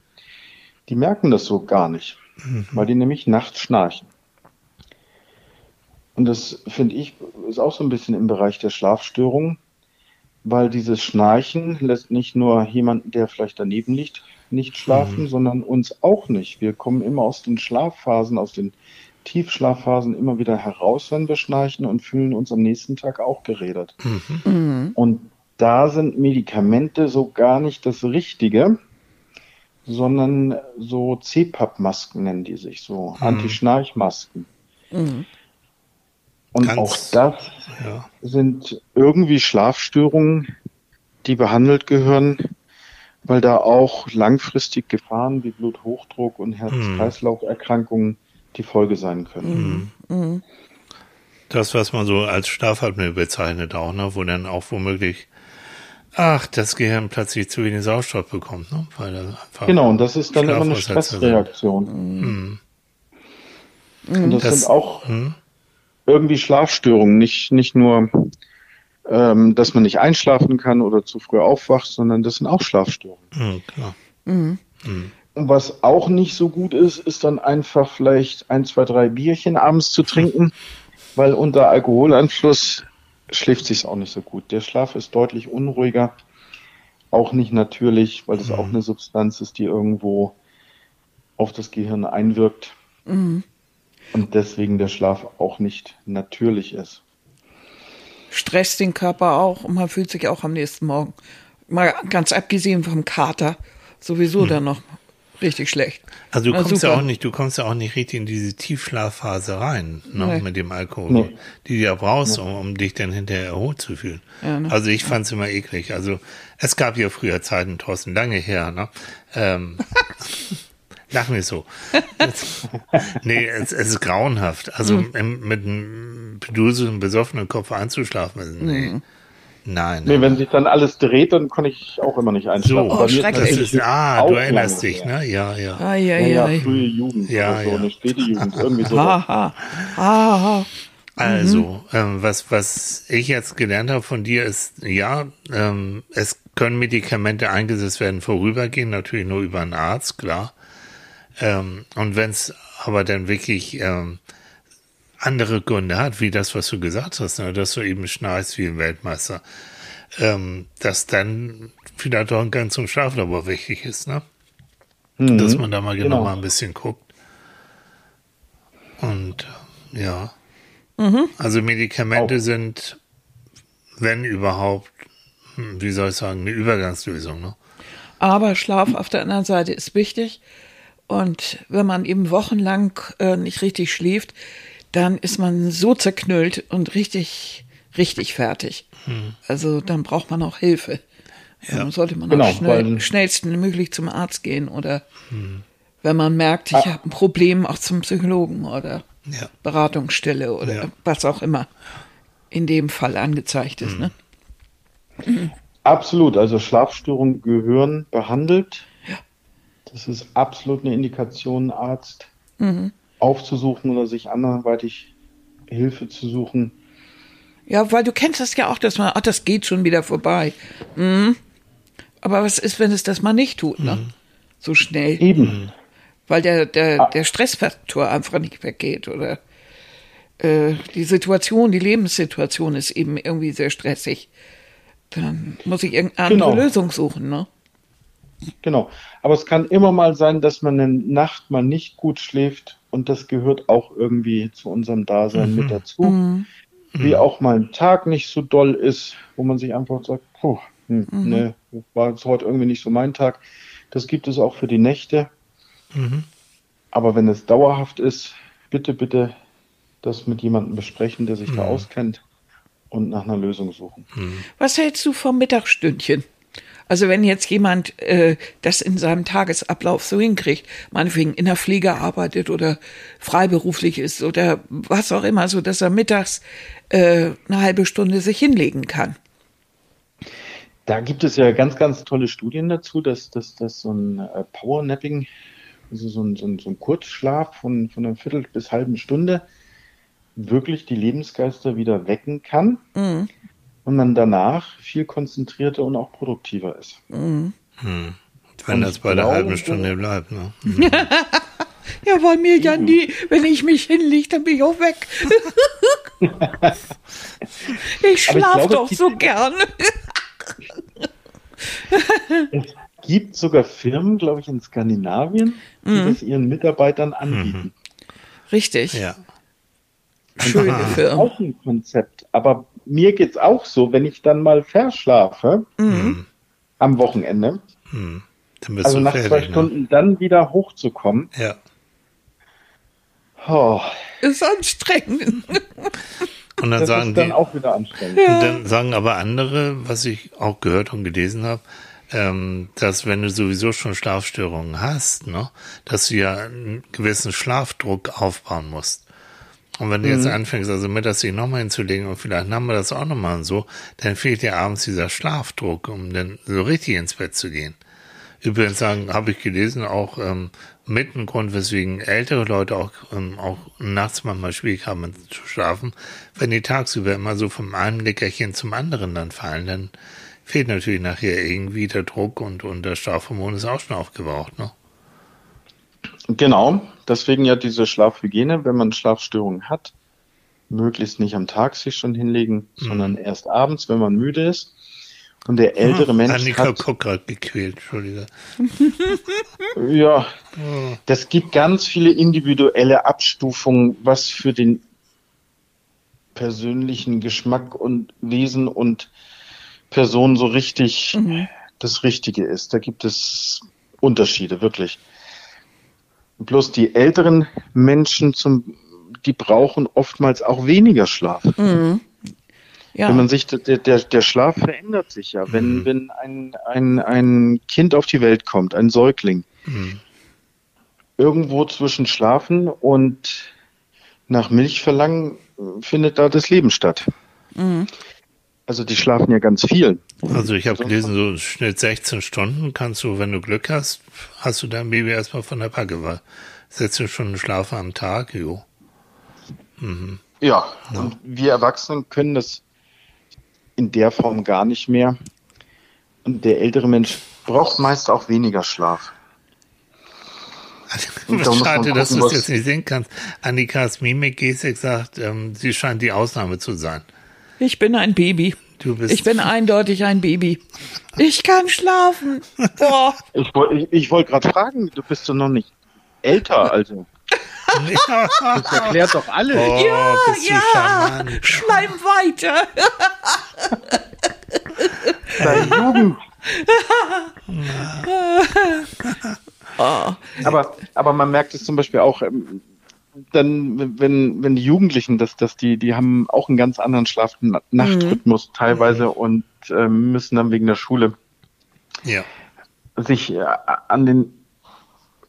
die merken das so gar nicht, weil die nämlich nachts schnarchen. Und das finde ich ist auch so ein bisschen im Bereich der Schlafstörungen, weil dieses Schnarchen lässt nicht nur jemanden, der vielleicht daneben liegt, nicht schlafen, sondern uns auch nicht. Wir kommen immer aus den Schlafphasen, aus den Tiefschlafphasen immer wieder heraus, wenn wir schnarchen und fühlen uns am nächsten Tag auch gerädert. Und da sind Medikamente so gar nicht das Richtige, sondern so CPAP-Masken nennen die sich, so Anti-Schnarchmasken. Und Ganz- auch das ja. sind irgendwie Schlafstörungen, die behandelt gehören, weil da auch langfristig Gefahren wie Bluthochdruck und Herz-Kreislauf-Erkrankungen die Folge sein können. Das, was man so als Schlafapnoe bezeichnet auch, ne? wo dann auch womöglich, ach, das Gehirn plötzlich zu wenig Sauerstoff bekommt, ne? weil das einfach Genau, und das ist dann immer eine Schlafaussetzer sind. Stressreaktion. Und das, Das- sind auch Hm? irgendwie Schlafstörungen, nicht, nicht nur, ähm, dass man nicht einschlafen kann oder zu früh aufwacht, sondern das sind auch Schlafstörungen. Hm, klar. Und was auch nicht so gut ist, ist dann einfach vielleicht ein, zwei, drei Bierchen abends zu trinken, weil unter Alkoholeinfluss schläft sich auch nicht so gut. Der Schlaf ist deutlich unruhiger, auch nicht natürlich, weil das auch eine Substanz ist, die irgendwo auf das Gehirn einwirkt und deswegen der Schlaf auch nicht natürlich ist. Stresst den Körper auch und man fühlt sich auch am nächsten Morgen, mal ganz abgesehen vom Kater, sowieso dann noch richtig schlecht. Also du Na, kommst ja super. auch nicht, du kommst ja auch nicht richtig in diese Tiefschlafphase rein, ne, Nee. mit dem Alkohol, Nee. die du ja brauchst, um, um dich dann hinterher erholt zu fühlen. Ja, ne? Also ich fand's immer eklig. Also es gab ja früher Zeiten, Thorsten, lange her, ne? Ähm, lach nicht so. Nee, es, es ist grauenhaft. Also Hm. im, mit einem beduselten, besoffenen Kopf einzuschlafen, ist- nee. Hm. Nein. Nee, wenn sich dann alles dreht, dann kann ich auch immer nicht so, einschlafen. Oh, mir ist schrecklich. ist, ah, du erinnerst dich, ne? Ja, ja. Ah, ja, Ja, ja. ja, frühe Jugend Ja, oder so, ja. eine späte Jugend, irgendwie so. Ha, ha, ha, ha. Also, ähm, was, was ich jetzt gelernt habe von dir ist, ja, ähm, es können Medikamente eingesetzt werden, vorübergehend, natürlich nur über einen Arzt, klar. Ähm, und wenn es aber dann wirklich ähm, andere Gründe hat, wie das, was du gesagt hast, ne, dass du eben schnarchst wie ein Weltmeister, ähm, dass dann vielleicht auch ein ganz zum Schlaflabor wichtig ist, ne? Dass man da mal genau, Genau. mal ein bisschen guckt. Und äh, ja. Also Medikamente sind, wenn überhaupt, hm, wie soll ich sagen, eine Übergangslösung. Ne? Aber Schlaf auf der anderen Seite ist wichtig. Und wenn man eben wochenlang äh, nicht richtig schläft, dann ist man so zerknüllt und richtig, richtig fertig. Also dann braucht man auch Hilfe. Dann sollte man Genau, auch schnell, weil- schnellstmöglich zum Arzt gehen oder wenn man merkt, ich habe ein Problem, auch zum Psychologen oder Ja. Beratungsstelle oder Ja. was auch immer in dem Fall angezeigt ist. Ne? Absolut, also Schlafstörungen gehören behandelt. Das ist absolut eine Indikation, Arzt aufzusuchen oder sich anderweitig Hilfe zu suchen. Ja, weil du kennst das ja auch, dass man, ach, das geht schon wieder vorbei. Mhm. Aber was ist, wenn es das mal nicht tut, ne? So schnell. Eben. Weil der, der, der Stressfaktor einfach nicht weggeht oder äh, die Situation, die Lebenssituation ist eben irgendwie sehr stressig. Dann muss ich irgendeine andere Genau. Lösung suchen, ne? Genau. Aber es kann immer mal sein, dass man eine Nacht mal nicht gut schläft und das gehört auch irgendwie zu unserem Dasein mit dazu. Wie auch mal ein Tag nicht so doll ist, wo man sich einfach sagt, puh, hm, ne, war jetzt heute irgendwie nicht so mein Tag. Das gibt es auch für die Nächte. Aber wenn es dauerhaft ist, bitte, bitte das mit jemandem besprechen, der sich da auskennt und nach einer Lösung suchen. Was hältst du vom Mittagsstündchen? Also wenn jetzt jemand äh, das in seinem Tagesablauf so hinkriegt, meinetwegen in der Pflege arbeitet oder freiberuflich ist oder was auch immer, so dass er mittags äh, eine halbe Stunde sich hinlegen kann. Da gibt es ja ganz, ganz tolle Studien dazu, dass, dass, dass so ein äh, Powernapping, also so ein, so ein, so ein Kurzschlaf von, von einer Viertel bis halben Stunde wirklich die Lebensgeister wieder wecken kann und man danach viel konzentrierter und auch produktiver ist. Wenn Und das ich bei der halben Stunde bleibt. Ne? Mhm. Ja, weil mir ja nie, wenn ich mich hinlege, dann bin ich auch weg. ich Aber ich schlaf glaube, doch so gern. Es gibt sogar Firmen, glaube ich, in Skandinavien, die das ihren Mitarbeitern anbieten. Richtig. Ja. Schöne Firmen. Auch ein Konzept. Aber mir geht's auch so, wenn ich dann mal verschlafe am Wochenende, Dann bist also du nach fertig. zwei ne? Stunden dann wieder hochzukommen, Ja. oh, Ist anstrengend. Und dann das sagen ist dann die, auch wieder anstrengend. Und dann sagen aber andere, was ich auch gehört und gelesen habe, ähm, dass wenn du sowieso schon Schlafstörungen hast, ne, dass du ja einen gewissen Schlafdruck aufbauen musst. Und wenn du jetzt anfängst, also mittags dich nochmal hinzulegen und vielleicht haben wir das auch nochmal und so, dann fehlt dir abends dieser Schlafdruck, um dann so richtig ins Bett zu gehen. Übrigens sagen, habe ich gelesen, auch ähm, mit ein Grund, weswegen ältere Leute auch, ähm, auch nachts manchmal schwierig haben zu schlafen, wenn die tagsüber immer so vom einen Leckerchen zum anderen dann fallen, dann fehlt natürlich nachher irgendwie der Druck und, und der Schlafhormon ist auch schon aufgebraucht. Ne? Genau, deswegen ja diese Schlafhygiene, wenn man Schlafstörungen hat, möglichst nicht am Tag sich schon hinlegen, sondern erst abends, wenn man müde ist. Und der ältere Mensch Annika hat, guckt gerade gequält, Entschuldige. ja, das gibt ganz viele individuelle Abstufungen, was für den persönlichen Geschmack und Wesen und Person so richtig das Richtige ist. Da gibt es Unterschiede, wirklich. Bloß die älteren Menschen zum, die brauchen oftmals auch weniger Schlaf. Ja. Wenn man sich, der, der, der Schlaf verändert sich ja. Wenn, wenn ein, ein, ein Kind auf die Welt kommt, ein Säugling, irgendwo zwischen Schlafen und nach Milch verlangen, äh, findet da das Leben statt. Also die schlafen ja ganz viel. Also ich habe gelesen, so im Schnitt 16 Stunden kannst du, wenn du Glück hast, hast du dein Baby erstmal von der Backe, weil 16 Stunden Schlaf am Tag, jo. Ja, und wir Erwachsenen können das in der Form gar nicht mehr. Und der ältere Mensch braucht meist auch weniger Schlaf. Da Schade, dass du es jetzt nicht sehen kannst. Annikas Mimik-Gestik sagt, ähm, sie scheint die Ausnahme zu sein. Ich bin ein Baby. Du bist Ich bin eindeutig ein Baby. Ich kann schlafen. Boah. Ich, woll- ich, ich wollte gerade fragen, du bist doch noch nicht älter, also. Das erklärt doch alles. Oh, Ja, ja. charmant. Schleim weiter. Deine Jugend. Oh. Aber, aber man merkt es zum Beispiel auch, ähm, dann, wenn, wenn die Jugendlichen, das, das, die, die haben auch einen ganz anderen Schlaf-Nachtrhythmus teilweise und ähm, müssen dann wegen der Schule Ja. sich äh, an den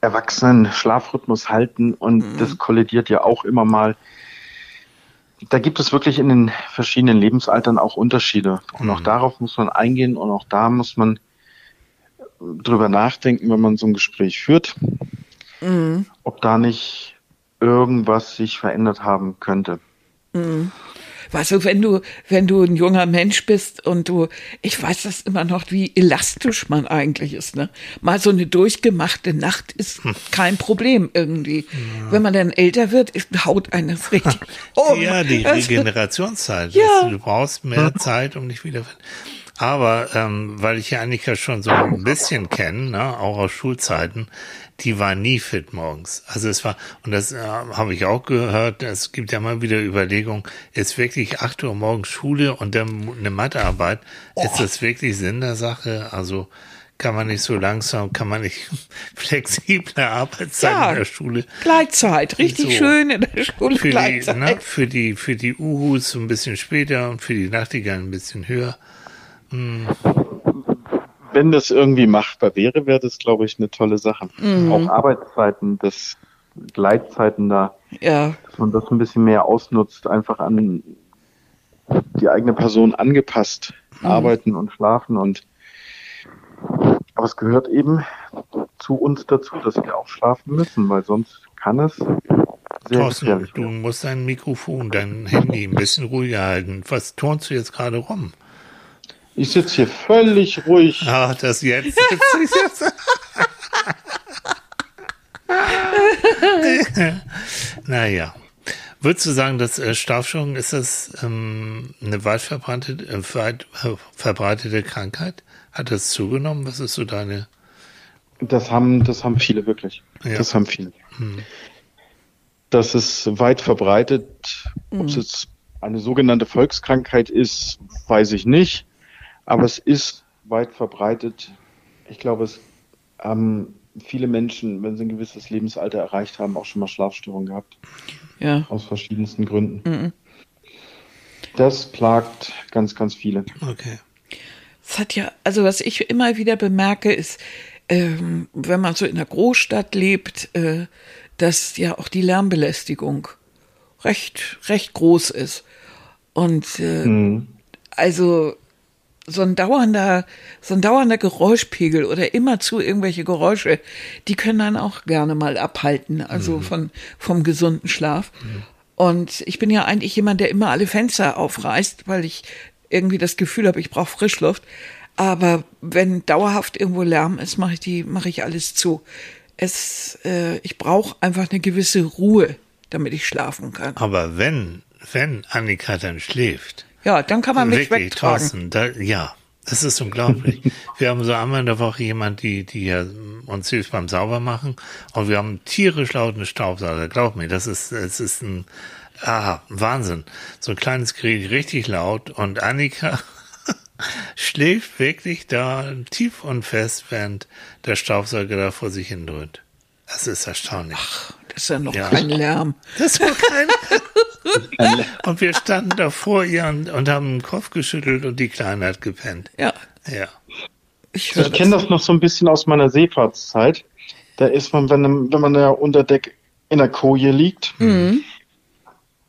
erwachsenen Schlafrhythmus halten und das kollidiert ja auch immer mal. Da gibt es wirklich in den verschiedenen Lebensaltern auch Unterschiede. Und auch darauf muss man eingehen und auch da muss man drüber nachdenken, wenn man so ein Gespräch führt, ob da nicht irgendwas sich verändert haben könnte. weißt du, wenn du, wenn du ein junger Mensch bist und du, ich weiß das immer noch, wie elastisch man eigentlich ist, ne? Mal so eine durchgemachte Nacht ist Hm. kein Problem irgendwie. Wenn man dann älter wird, ist, haut eines richtig um. Ja, die Also, Regenerationszeit. Ja. Du brauchst mehr Zeit, um dich wieder. Aber ähm, weil ich ja Annika schon so ein bisschen kenne, ne, auch aus Schulzeiten, die war nie fit morgens. Also es war, und das äh, habe ich auch gehört, es gibt ja mal wieder Überlegungen, ist wirklich 8 Uhr morgens Schule und dann eine Mathearbeit, ist das wirklich Sinn der Sache? Also kann man nicht so langsam, kann man nicht flexible Arbeitszeiten Ja. in der Schule Gleitzeit, richtig So. schön in der Schule für die, ne, für die, für die Uhus ein bisschen später und für die Nachtigallen ein bisschen höher. Wenn das irgendwie machbar wäre, wäre das, glaube ich, eine tolle Sache. Auch Arbeitszeiten, das Gleitzeiten da, Ja, dass man das ein bisschen mehr ausnutzt, einfach an die eigene Person angepasst arbeiten und schlafen und aber es gehört eben zu uns dazu, dass wir auch schlafen müssen, weil sonst kann es sehr Thorsten, du musst dein Mikrofon, dein Handy ein bisschen ruhiger halten. Was turnst du jetzt gerade rum? Ich sitze hier völlig ruhig. Ah, das jetzt. sitze ich jetzt. naja. Würdest du sagen, dass äh, Staubsaugen, ist das ähm, eine weit verbreitete, äh, weit äh, verbreitete Krankheit? Hat das zugenommen? Was ist so deine Das haben, das haben viele wirklich. Ja. Das haben viele. Das ist weit verbreitet. Ob es jetzt eine sogenannte Volkskrankheit ist, weiß ich nicht. Aber es ist weit verbreitet. Ich glaube, es haben viele Menschen, wenn sie ein gewisses Lebensalter erreicht haben, auch schon mal Schlafstörungen gehabt. ja. Aus verschiedensten Gründen. Das plagt ganz, ganz viele. Okay. Es hat ja, also was ich immer wieder bemerke, ist, ähm, wenn man so in einer Großstadt lebt, äh, dass ja auch die Lärmbelästigung recht, recht groß ist. Und äh, also so ein dauernder, so ein dauernder Geräuschpegel oder immerzu irgendwelche Geräusche, die können dann auch gerne mal abhalten, also von, vom gesunden Schlaf. Und ich bin ja eigentlich jemand, der immer alle Fenster aufreißt, weil ich irgendwie das Gefühl habe, ich brauche Frischluft. Aber wenn dauerhaft irgendwo Lärm ist, mache ich die, mache ich alles zu. Es, äh, ich brauche einfach eine gewisse Ruhe, damit ich schlafen kann. Aber wenn, wenn Annika dann schläft, Ja, dann kann man mich wirklich, wegtragen. Thorsten, da, ja, das ist unglaublich. wir haben so einmal in der Woche jemand, die, die ja uns hilft beim Saubermachen und wir haben einen tierisch lauten Staubsauger. Glaub mir, das ist, es ist ein, ah, Wahnsinn. So ein kleines Gerät, richtig laut und Annika schläft wirklich da tief und fest, während der Staubsauger da vor sich hin dröhnt. Das ist erstaunlich. Das ist ja noch Ja. kein Lärm. Das war kein. und wir standen da vor ihr und, und haben den Kopf geschüttelt und die Kleine hat gepennt. Ja, Ja. ich Ich kenne das noch so ein bisschen aus meiner Seefahrtszeit. Da ist man, wenn, wenn man da unter Deck in der Koje liegt,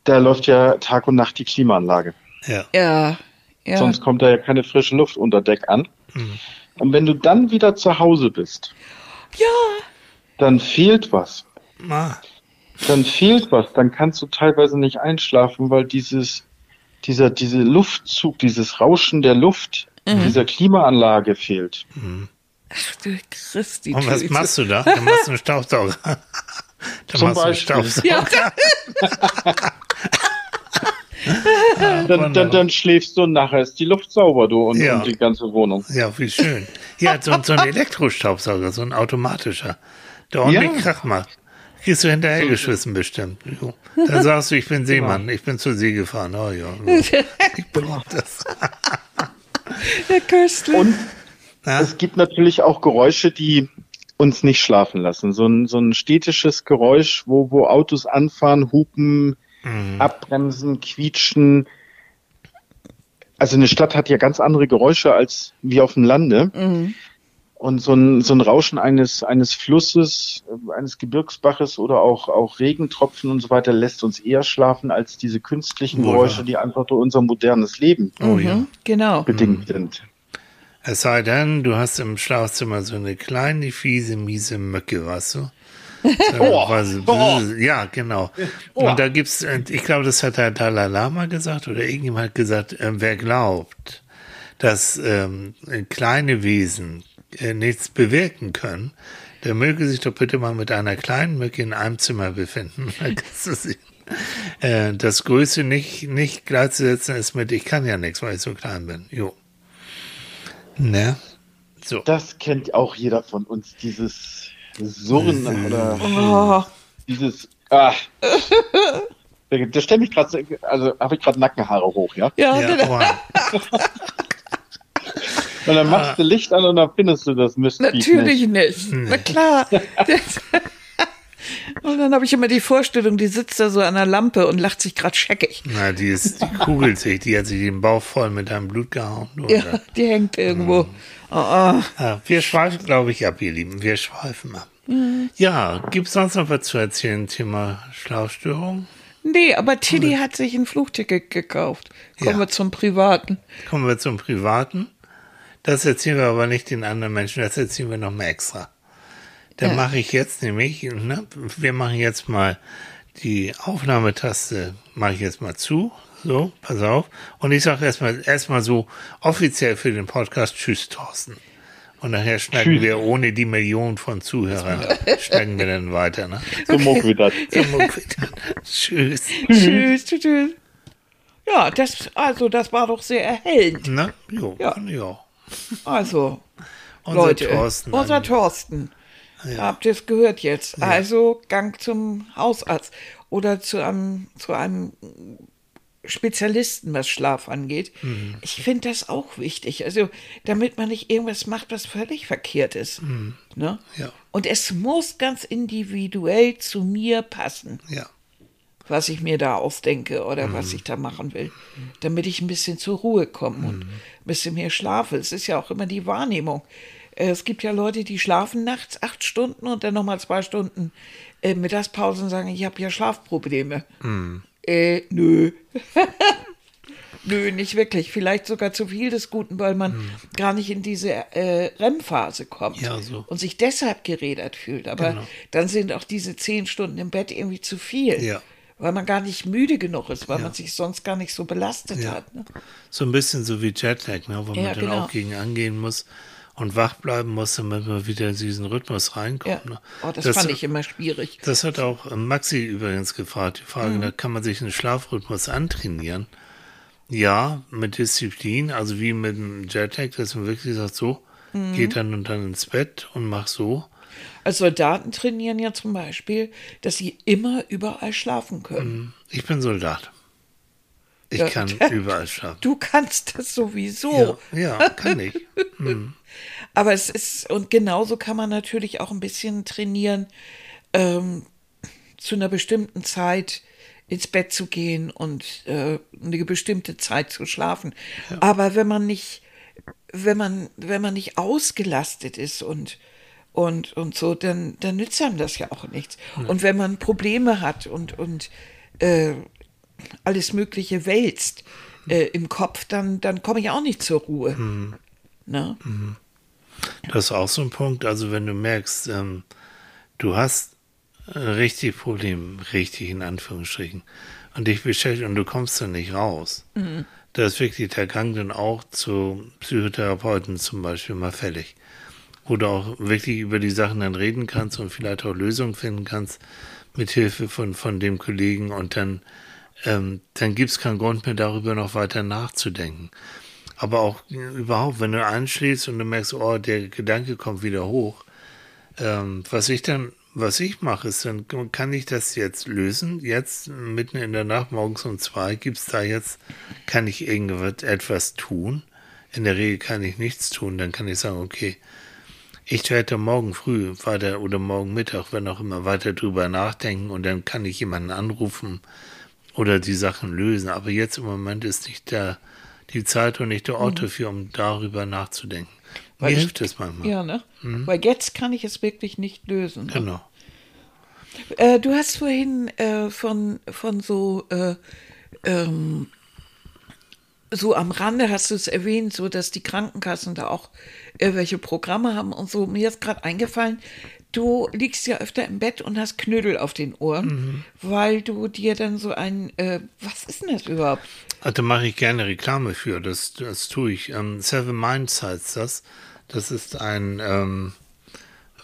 da läuft ja Tag und Nacht die Klimaanlage. Ja. Ja, ja. Sonst kommt da ja keine frische Luft unter Deck an. Und wenn du dann wieder zu Hause bist, ja, dann fehlt was. Ah, Dann fehlt was. Dann kannst du teilweise nicht einschlafen, weil dieses, dieser, diese Luftzug, dieses Rauschen der Luft, dieser Klimaanlage fehlt. ach du Christi. und was Tüte. machst du da? Du machst einen Staubsauger. Dann Zum machst du einen. Staubsauger. Ja, Dann, dann, dann schläfst du und nachher ist die Luft sauber, du, und, Ja. und die ganze Wohnung. Ja, wie schön. Ja, so, so ein Elektrostaubsauger, so ein automatischer, der ordentlich Ja. Krach macht. Kriegst du hinterhergeschmissen bestimmt. Jo. Dann sagst du, ich bin Seemann, ich bin zur See gefahren. Oh ja, ich brauch das. der Köstler. Und Ja. es gibt natürlich auch Geräusche, die uns nicht schlafen lassen. So ein, so ein städtisches Geräusch, wo, wo Autos anfahren, hupen, abbremsen, quietschen. Also eine Stadt hat ja ganz andere Geräusche als wie auf dem Lande. Und so ein, so ein Rauschen eines, eines Flusses, äh, eines Gebirgsbaches oder auch, auch Regentropfen und so weiter lässt uns eher schlafen als diese künstlichen Wohl Geräusche, wahr. die einfach durch unser modernes Leben Oh ja. Mhm, Genau. bedingt sind. Es sei denn, du hast im Schlafzimmer so eine kleine, fiese, miese Mücke, weißt du? Oh, oh. Ja, genau. Oh. Und da gibt's, äh, ich glaube, das hat der Dalai Lama gesagt oder irgendjemand hat gesagt, äh, wer glaubt, dass ähm, kleine Wesen äh, nichts bewirken können, der möge sich doch bitte mal mit einer kleinen Mücke in einem Zimmer befinden. äh, das Größe nicht, nicht gleichzusetzen ist mit, ich kann ja nichts, weil ich so klein bin. Jo. Ne? So. Das kennt auch jeder von uns, dieses Surren oder oh. dieses. Ah. Der stellt mich gerade, also habe ich gerade Nackenhaare hoch, ja? Ja, ja genau. Und dann machst du Licht an und dann findest du das Mist. Natürlich nicht. nicht. Na klar. und dann habe ich immer die Vorstellung, die sitzt da so an der Lampe und lacht sich gerade scheckig. Na, die ist, die kugelt sich, die hat sich den Bauch voll mit einem Blut gehauen. Oder? Ja, die hängt irgendwo. Oh, oh. Ja, wir schweifen, glaube ich, ab, ihr Lieben. Wir schweifen ab. Mhm. Ja, gibt es sonst noch was zu erzählen, Thema Schlafstörung? Nee, aber Tilly hat sich ein Flugticket gekauft. Kommen ja. wir zum Privaten. Kommen wir zum Privaten. Das erzählen wir aber nicht den anderen Menschen, das erzählen wir noch mal extra. Dann ja. mache ich jetzt nämlich, ne, wir machen jetzt mal die Aufnahmetaste, mache ich jetzt mal zu. So, pass auf. Und ich sage erstmal erstmal so offiziell für den Podcast Tschüss, Thorsten. Und nachher schneiden wir ohne die Millionen von Zuhörern, schneiden wir dann weiter. Ne? So muck wir das. So muck wir das. Tschüss. Tschüss, tschüss, tschüss. Ja, das, also das war doch sehr erhellend. Ne? Jo, ja. ja. Also, unser Leute, Thorsten. Unser Thorsten. Ja. Habt ihr es gehört jetzt? Ja. Also Gang zum Hausarzt oder zu einem, zu einem Spezialisten, was Schlaf angeht. Mhm. Ich finde das auch wichtig. Also, damit man nicht irgendwas macht, was völlig verkehrt ist. Mhm. Ne? Ja. Und es muss ganz individuell zu mir passen. Ja. Was ich mir da ausdenke oder mhm. was ich da machen will. Damit ich ein bisschen zur Ruhe komme und mhm. ein bisschen mehr schlafe. Es ist ja auch immer die Wahrnehmung. Äh, es gibt ja Leute, die schlafen nachts acht Stunden und dann nochmal zwei Stunden äh, Mittagspause und sagen, ich habe ja Schlafprobleme. Mhm. Äh, nö. nö, nicht wirklich. Vielleicht sogar zu viel des Guten, weil man hm. gar nicht in diese äh, REM-Phase kommt ja, so. und sich deshalb gerädert fühlt. Aber genau. dann sind auch diese zehn Stunden im Bett irgendwie zu viel. Ja. Weil man gar nicht müde genug ist, weil ja. man sich sonst gar nicht so belastet ja. hat. Ne? So ein bisschen so wie Jetlag, ne, wo man dann genau. auch gegen angehen muss und wach bleiben muss, damit man wieder in diesen Rhythmus reinkommt. Ne? Oh, das, das, fand ich immer schwierig. Das hat auch äh, Maxi übrigens gefragt, die Frage, mhm. da kann man sich einen Schlafrhythmus antrainieren. Ja, mit Disziplin, also wie mit dem Jetlag, dass man wirklich sagt, so, mhm. geht dann und dann ins Bett und mach so. Als Soldaten trainieren ja zum Beispiel, dass sie immer überall schlafen können. Mhm. Ich bin Soldat. Ich ja, kann überall schlafen. Du kannst das sowieso. Ja, ja kann ich. Mhm. Aber es ist, und genauso kann man natürlich auch ein bisschen trainieren, ähm, zu einer bestimmten Zeit ins Bett zu gehen und äh, eine bestimmte Zeit zu schlafen. Ja. Aber wenn man nicht, wenn man, wenn man nicht ausgelastet ist und und, und so, dann, dann nützt einem das ja auch nichts. Ja. Und wenn man Probleme hat und, und äh, alles Mögliche wälzt äh, im Kopf, dann, dann komme ich auch nicht zur Ruhe. Mhm. Ne? Mhm. Das ist auch so ein Punkt. Also, wenn du merkst, ähm, du hast ein richtig Problem, richtig in Anführungsstrichen, und dich beschäftigt und du kommst dann nicht raus, mhm. da ist wirklich der Gang dann auch zu Psychotherapeuten zum Beispiel mal fällig. Wo du auch wirklich über die Sachen dann reden kannst und vielleicht auch Lösungen finden kannst, mit Hilfe von, von dem Kollegen und dann, ähm, dann gibt es keinen Grund mehr darüber noch weiter nachzudenken aber auch überhaupt, wenn du einschläfst und du merkst, oh, der Gedanke kommt wieder hoch, ähm, was ich dann, was ich mache, ist, dann kann ich das jetzt lösen. Jetzt mitten in der Nacht, morgens um zwei, gibt es da jetzt, kann ich irgendetwas tun. In der Regel kann ich nichts tun. Dann kann ich sagen, okay, ich werde morgen früh weiter oder morgen Mittag, wenn auch immer, weiter drüber nachdenken und dann kann ich jemanden anrufen oder die Sachen lösen. Aber jetzt im Moment ist nicht der die Zeit und nicht der Ort mhm. dafür, um darüber nachzudenken. Weil Mir ich, hilft es manchmal. Ja, ne? Mhm. Weil jetzt kann ich es wirklich nicht lösen. Ne? Genau. Äh, du hast vorhin äh, von, von so, äh, ähm, so am Rande hast du es erwähnt, so dass die Krankenkassen da auch irgendwelche Programme haben und so. Mir ist gerade eingefallen, du liegst ja öfter im Bett und hast Knödel auf den Ohren, Mhm. weil du dir dann so ein, äh, was ist denn das überhaupt? Da mache ich gerne Reklame für, das, das tue ich. Ähm, Seven Minds heißt das. Das ist ein, ähm,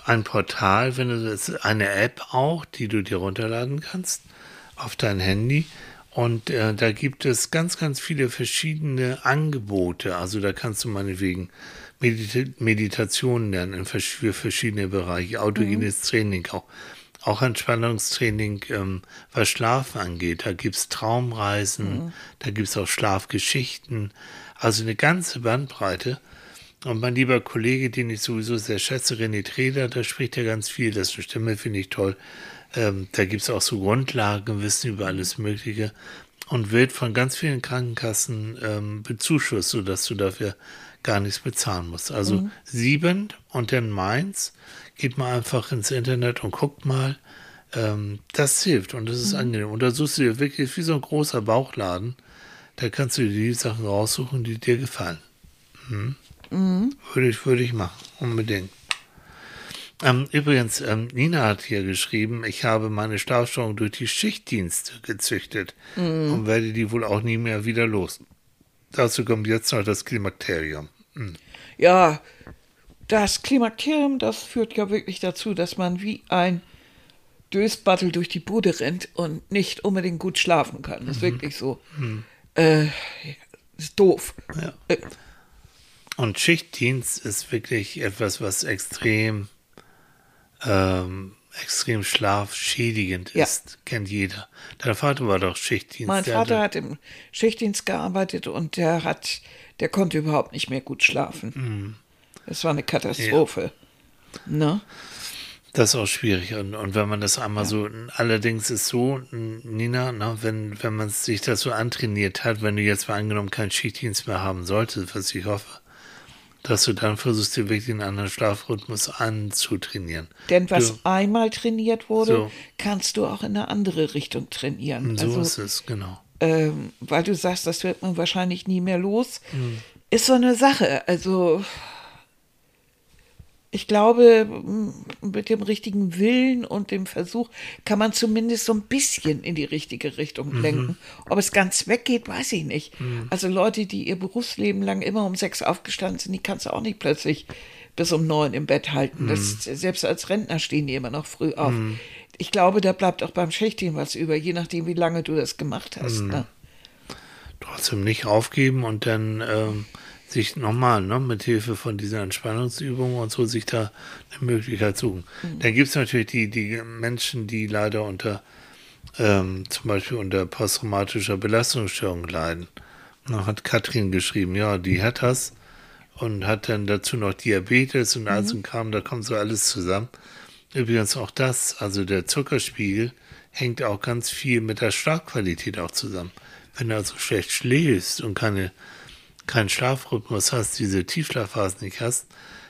ein Portal, wenn du das, eine App auch, die du dir runterladen kannst auf dein Handy. Und äh, da gibt es ganz, ganz viele verschiedene Angebote. Also da kannst du meinetwegen Medita Meditationen lernen für verschiedene Bereiche, autogenes Training auch. Auch Entspannungstraining, ähm, was Schlaf angeht. Da gibt's Traumreisen, da gibt's auch Schlafgeschichten. Also eine ganze Bandbreite. Und mein lieber Kollege, den ich sowieso sehr schätze, René Treder, da spricht er ganz viel. Dessen Stimme finde ich toll. Ähm, da gibt's auch so Grundlagenwissen über alles Mögliche und wird von ganz vielen Krankenkassen ähm, bezuschusst, sodass du dafür gar nichts bezahlen musst. Also sieben und dann meins. Geht mal einfach ins Internet und guckt mal. Ähm, das hilft und das ist angenehm. Und da suchst du dir wirklich wie so ein großer Bauchladen. Da kannst du dir die Sachen raussuchen, die dir gefallen. Mhm. Würde ich, würde ich machen, unbedingt. Ähm, übrigens, ähm, Nina hat hier geschrieben, ich habe meine Schlafstörung durch die Schichtdienste gezüchtet und werde die wohl auch nie mehr wieder los. Dazu kommt jetzt noch das Klimakterium. Ja, das Klimakterium, das führt ja wirklich dazu, dass man wie ein Dösbattel durch die Bude rennt und nicht unbedingt gut schlafen kann. Das ist wirklich so. Äh, ist doof. Ja. Äh, Und Schichtdienst ist wirklich etwas, was extrem, ähm, extrem schlafschädigend Ja. ist. Kennt jeder. Dein Vater war doch Schichtdienst. Mein Vater hatte- hat im Schichtdienst gearbeitet und der hat, der konnte überhaupt nicht mehr gut schlafen. Das war eine Katastrophe. Ne? Das ist auch schwierig. Und, und wenn man das einmal so, allerdings ist so, Nina, na, wenn, wenn man sich das so antrainiert hat, wenn du jetzt mal angenommen keinen Schichtdienst mehr haben solltest, was ich hoffe, dass du dann versuchst, dir wirklich einen anderen Schlafrhythmus anzutrainieren. Denn was Du, einmal trainiert wurde, So. kannst du auch in eine andere Richtung trainieren. so also, ist es, genau. ähm, weil du sagst, das wird man wahrscheinlich nie mehr los, Hm. ist so eine Sache. Also ich glaube, mit dem richtigen Willen und dem Versuch kann man zumindest so ein bisschen in die richtige Richtung Mhm. lenken. Ob es ganz weggeht, weiß ich nicht. Also Leute, die ihr Berufsleben lang immer um sechs aufgestanden sind, die kannst du auch nicht plötzlich bis um neun im Bett halten. Das, Mhm. selbst als Rentner stehen die immer noch früh auf. Ich glaube, da bleibt auch beim Schichtdienst was über, je nachdem, wie lange du das gemacht hast. Mhm. Ne? trotzdem nicht aufgeben und dann ähm, sich nochmal ne, mit Hilfe von dieser Entspannungsübung und so sich da eine Möglichkeit suchen. Dann gibt es natürlich die, die Menschen, die leider unter ähm, zum Beispiel unter posttraumatischer Belastungsstörung leiden. Da hat Katrin geschrieben, ja, die hat das und hat dann dazu noch Diabetes und all so ein Kram, da kommt so alles zusammen. Übrigens auch das, also der Zuckerspiegel hängt auch ganz viel mit der Schlafqualität auch zusammen. Wenn du also schlecht schläfst und keine, keinen Schlafrhythmus hast, diese Tiefschlafphasen nicht hast,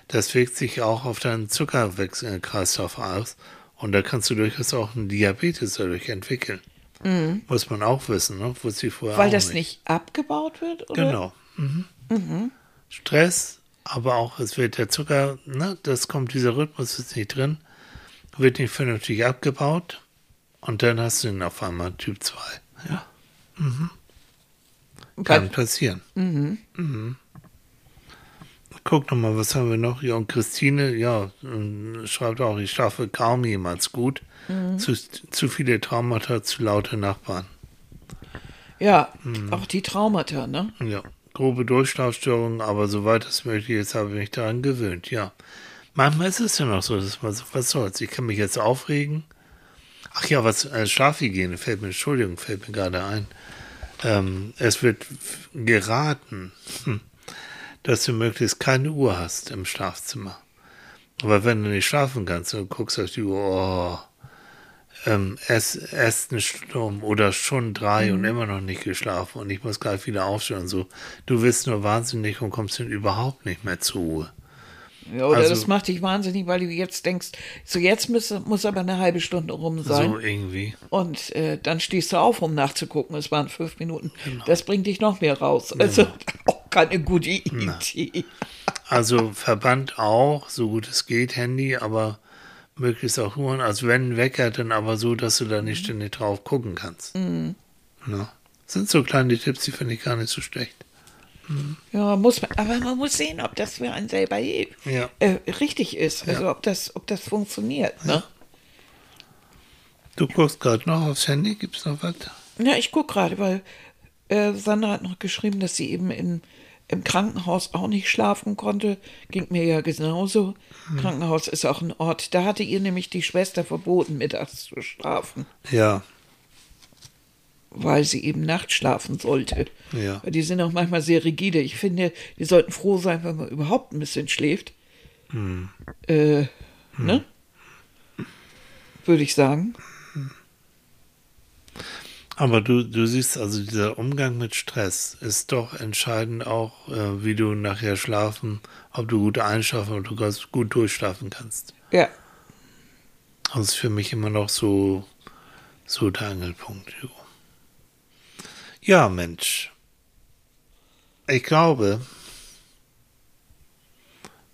das wirkt sich auch auf deinen Zuckerkreislauf aus. Und da kannst du durchaus auch einen Diabetes dadurch entwickeln. Muss man auch wissen, ne? Wusste ich vorher Weil das nicht. nicht abgebaut wird? Oder? Genau. Mhm. Stress, aber auch es wird der Zucker, ne, das kommt, dieser Rhythmus ist nicht drin, wird nicht vernünftig abgebaut und dann hast du ihn auf einmal Typ 2. Ja. Kann Weil, passieren. Mhm. Guck nochmal, was haben wir noch? Ja, und Christine, ja, ähm, schreibt auch, ich schlafe kaum jemals gut. Zu, zu viele Traumata, zu laute Nachbarn. ja, Mhm. auch die Traumata, ne? Ja, grobe Durchschlafstörungen, aber soweit es möglich ist, habe ich mich daran gewöhnt, ja. Manchmal ist es ja noch so, dass man so, was soll's, ich kann mich jetzt aufregen. Ach ja, was, äh, Schlafhygiene fällt mir, Entschuldigung, fällt mir gerade ein. Ähm, es wird geraten, hm, dass du möglichst keine Uhr hast im Schlafzimmer. Aber wenn du nicht schlafen kannst und guckst auf die Uhr, oh, ähm, erst eine Stunde oder schon drei und immer noch nicht geschlafen und ich muss gleich wieder aufstehen und so. Du wirst nur wahnsinnig und kommst dann überhaupt nicht mehr zur Ruhe. Ja, oder Also- das macht dich wahnsinnig, weil du jetzt denkst, so jetzt muss, muss aber eine halbe Stunde rum sein. So irgendwie. Und äh, dann stehst du auf, um nachzugucken. Es waren fünf Minuten. Genau. Das bringt dich noch mehr raus. Also auch keine gute Idee. Also Verband auch, so gut es geht, Handy, aber möglichst auch Uhren, als wenn Wecker, dann aber so, dass du da nicht ständig drauf gucken kannst. Mhm. Ja. Sind so kleine Tipps, die finde ich gar nicht so schlecht. Ja, muss man, aber man muss sehen, ob das für einen selber äh, Ja. richtig ist. Also ob das, ob das funktioniert. Ne? Du guckst gerade noch aufs Handy, gibt's noch was? Ja, ich gucke gerade, weil äh, Sandra hat noch geschrieben, dass sie eben in, im Krankenhaus auch nicht schlafen konnte. Ging mir ja genauso. Krankenhaus ist auch ein Ort. Da hatte ihr nämlich die Schwester verboten, mittags zu schlafen, Ja, weil sie eben nachts schlafen sollte. Ja. Die sind auch manchmal sehr rigide. Ich finde, die sollten froh sein, wenn man überhaupt ein bisschen schläft. Äh, ne? Würde ich sagen. aber du, du siehst also, dieser Umgang mit Stress ist doch entscheidend auch, äh, wie du nachher schlafen, ob du gut einschlafen oder du gut durchschlafen kannst. Ja. Das ist für mich immer noch so, so der Angelpunkt. jo. Ja, Mensch. Ich glaube,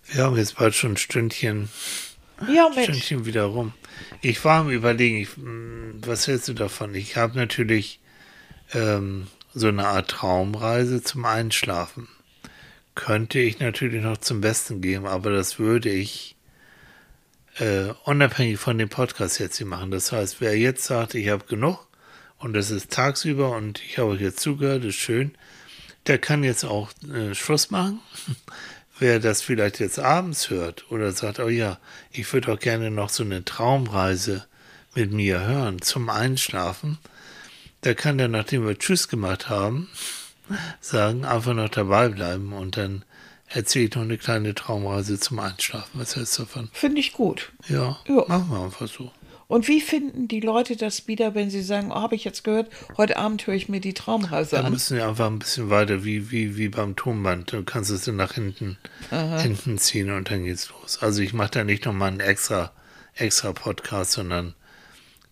wir haben jetzt bald schon ein Stündchen, Ja, Mensch. Stündchen wieder rum. Ich war am Überlegen, ich, was hältst du davon? Ich habe natürlich ähm, so eine Art Traumreise zum Einschlafen. Könnte ich natürlich noch zum Besten geben, aber das würde ich äh, unabhängig von dem Podcast jetzt hier machen. Das heißt, wer jetzt sagt, ich habe genug und das ist tagsüber und ich habe euch jetzt zugehört, ist schön, der kann jetzt auch äh, Schluss machen. Wer das vielleicht jetzt abends hört oder sagt, oh ja, ich würde auch gerne noch so eine Traumreise mit mir hören zum Einschlafen, der kann dann, nachdem wir Tschüss gemacht haben, sagen, einfach noch dabei bleiben und dann erzähle ich noch eine kleine Traumreise zum Einschlafen. Was hältst du davon? Finde ich gut. Ja, Ja. machen wir einfach so. Und wie finden die Leute das wieder, wenn sie sagen, oh, habe ich jetzt gehört, heute Abend höre ich mir die Traumreise Da an? müssen wir einfach ein bisschen weiter, wie, wie, wie beim Tonband. Du kannst es dann nach hinten, hinten ziehen und dann geht's los. Also ich mache da nicht nochmal einen extra, extra Podcast, sondern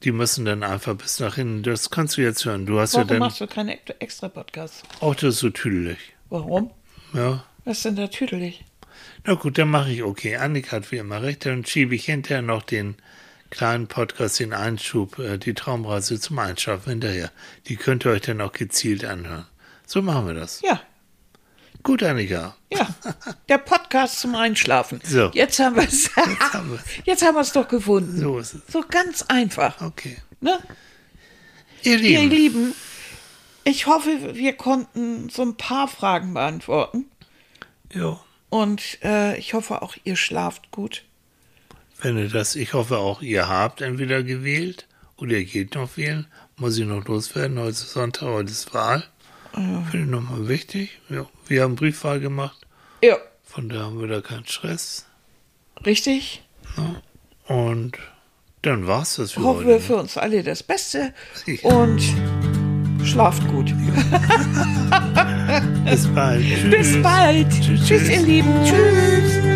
die müssen dann einfach bis nach hinten. Das kannst du jetzt hören. Du hast Warum ja dann machst du keine extra Podcasts? auch das so tüdelig. Warum? Ja. Was ist denn da tüdelig? Na gut, dann mache ich okay. Annika hat wie immer recht. Dann schiebe ich hinterher noch den kleinen Podcast, den Einschub, äh, die Traumreise zum Einschlafen hinterher. Die könnt ihr euch dann auch gezielt anhören. So machen wir das. Ja, Gut, Annika. ja. Der Podcast zum Einschlafen. So. Jetzt haben wir es. Jetzt haben wir es doch gefunden. So ist es. So ganz einfach. Okay. Ne? Ihr Ihr Lieben, Lieben, ich hoffe, wir konnten so ein paar Fragen beantworten. jo, Und äh, ich hoffe auch, ihr schlaft gut. Wenn ihr das, ich hoffe auch, ihr habt entweder gewählt oder ihr geht noch wählen. Muss ich noch loswerden. Heute ist Sonntag, heute ist Wahl. Finde ich nochmal wichtig. Ja, wir haben Briefwahl gemacht. Ja, Von daher haben wir da keinen Stress. richtig. Und dann war's das für Hoffen heute. wir ne? für uns alle das Beste. Ja. Und schlaft gut. Bis bald. Bis Tschüss. bald. Tschüss, Tschüss, tschüss. ihr Lieben. Tschüss.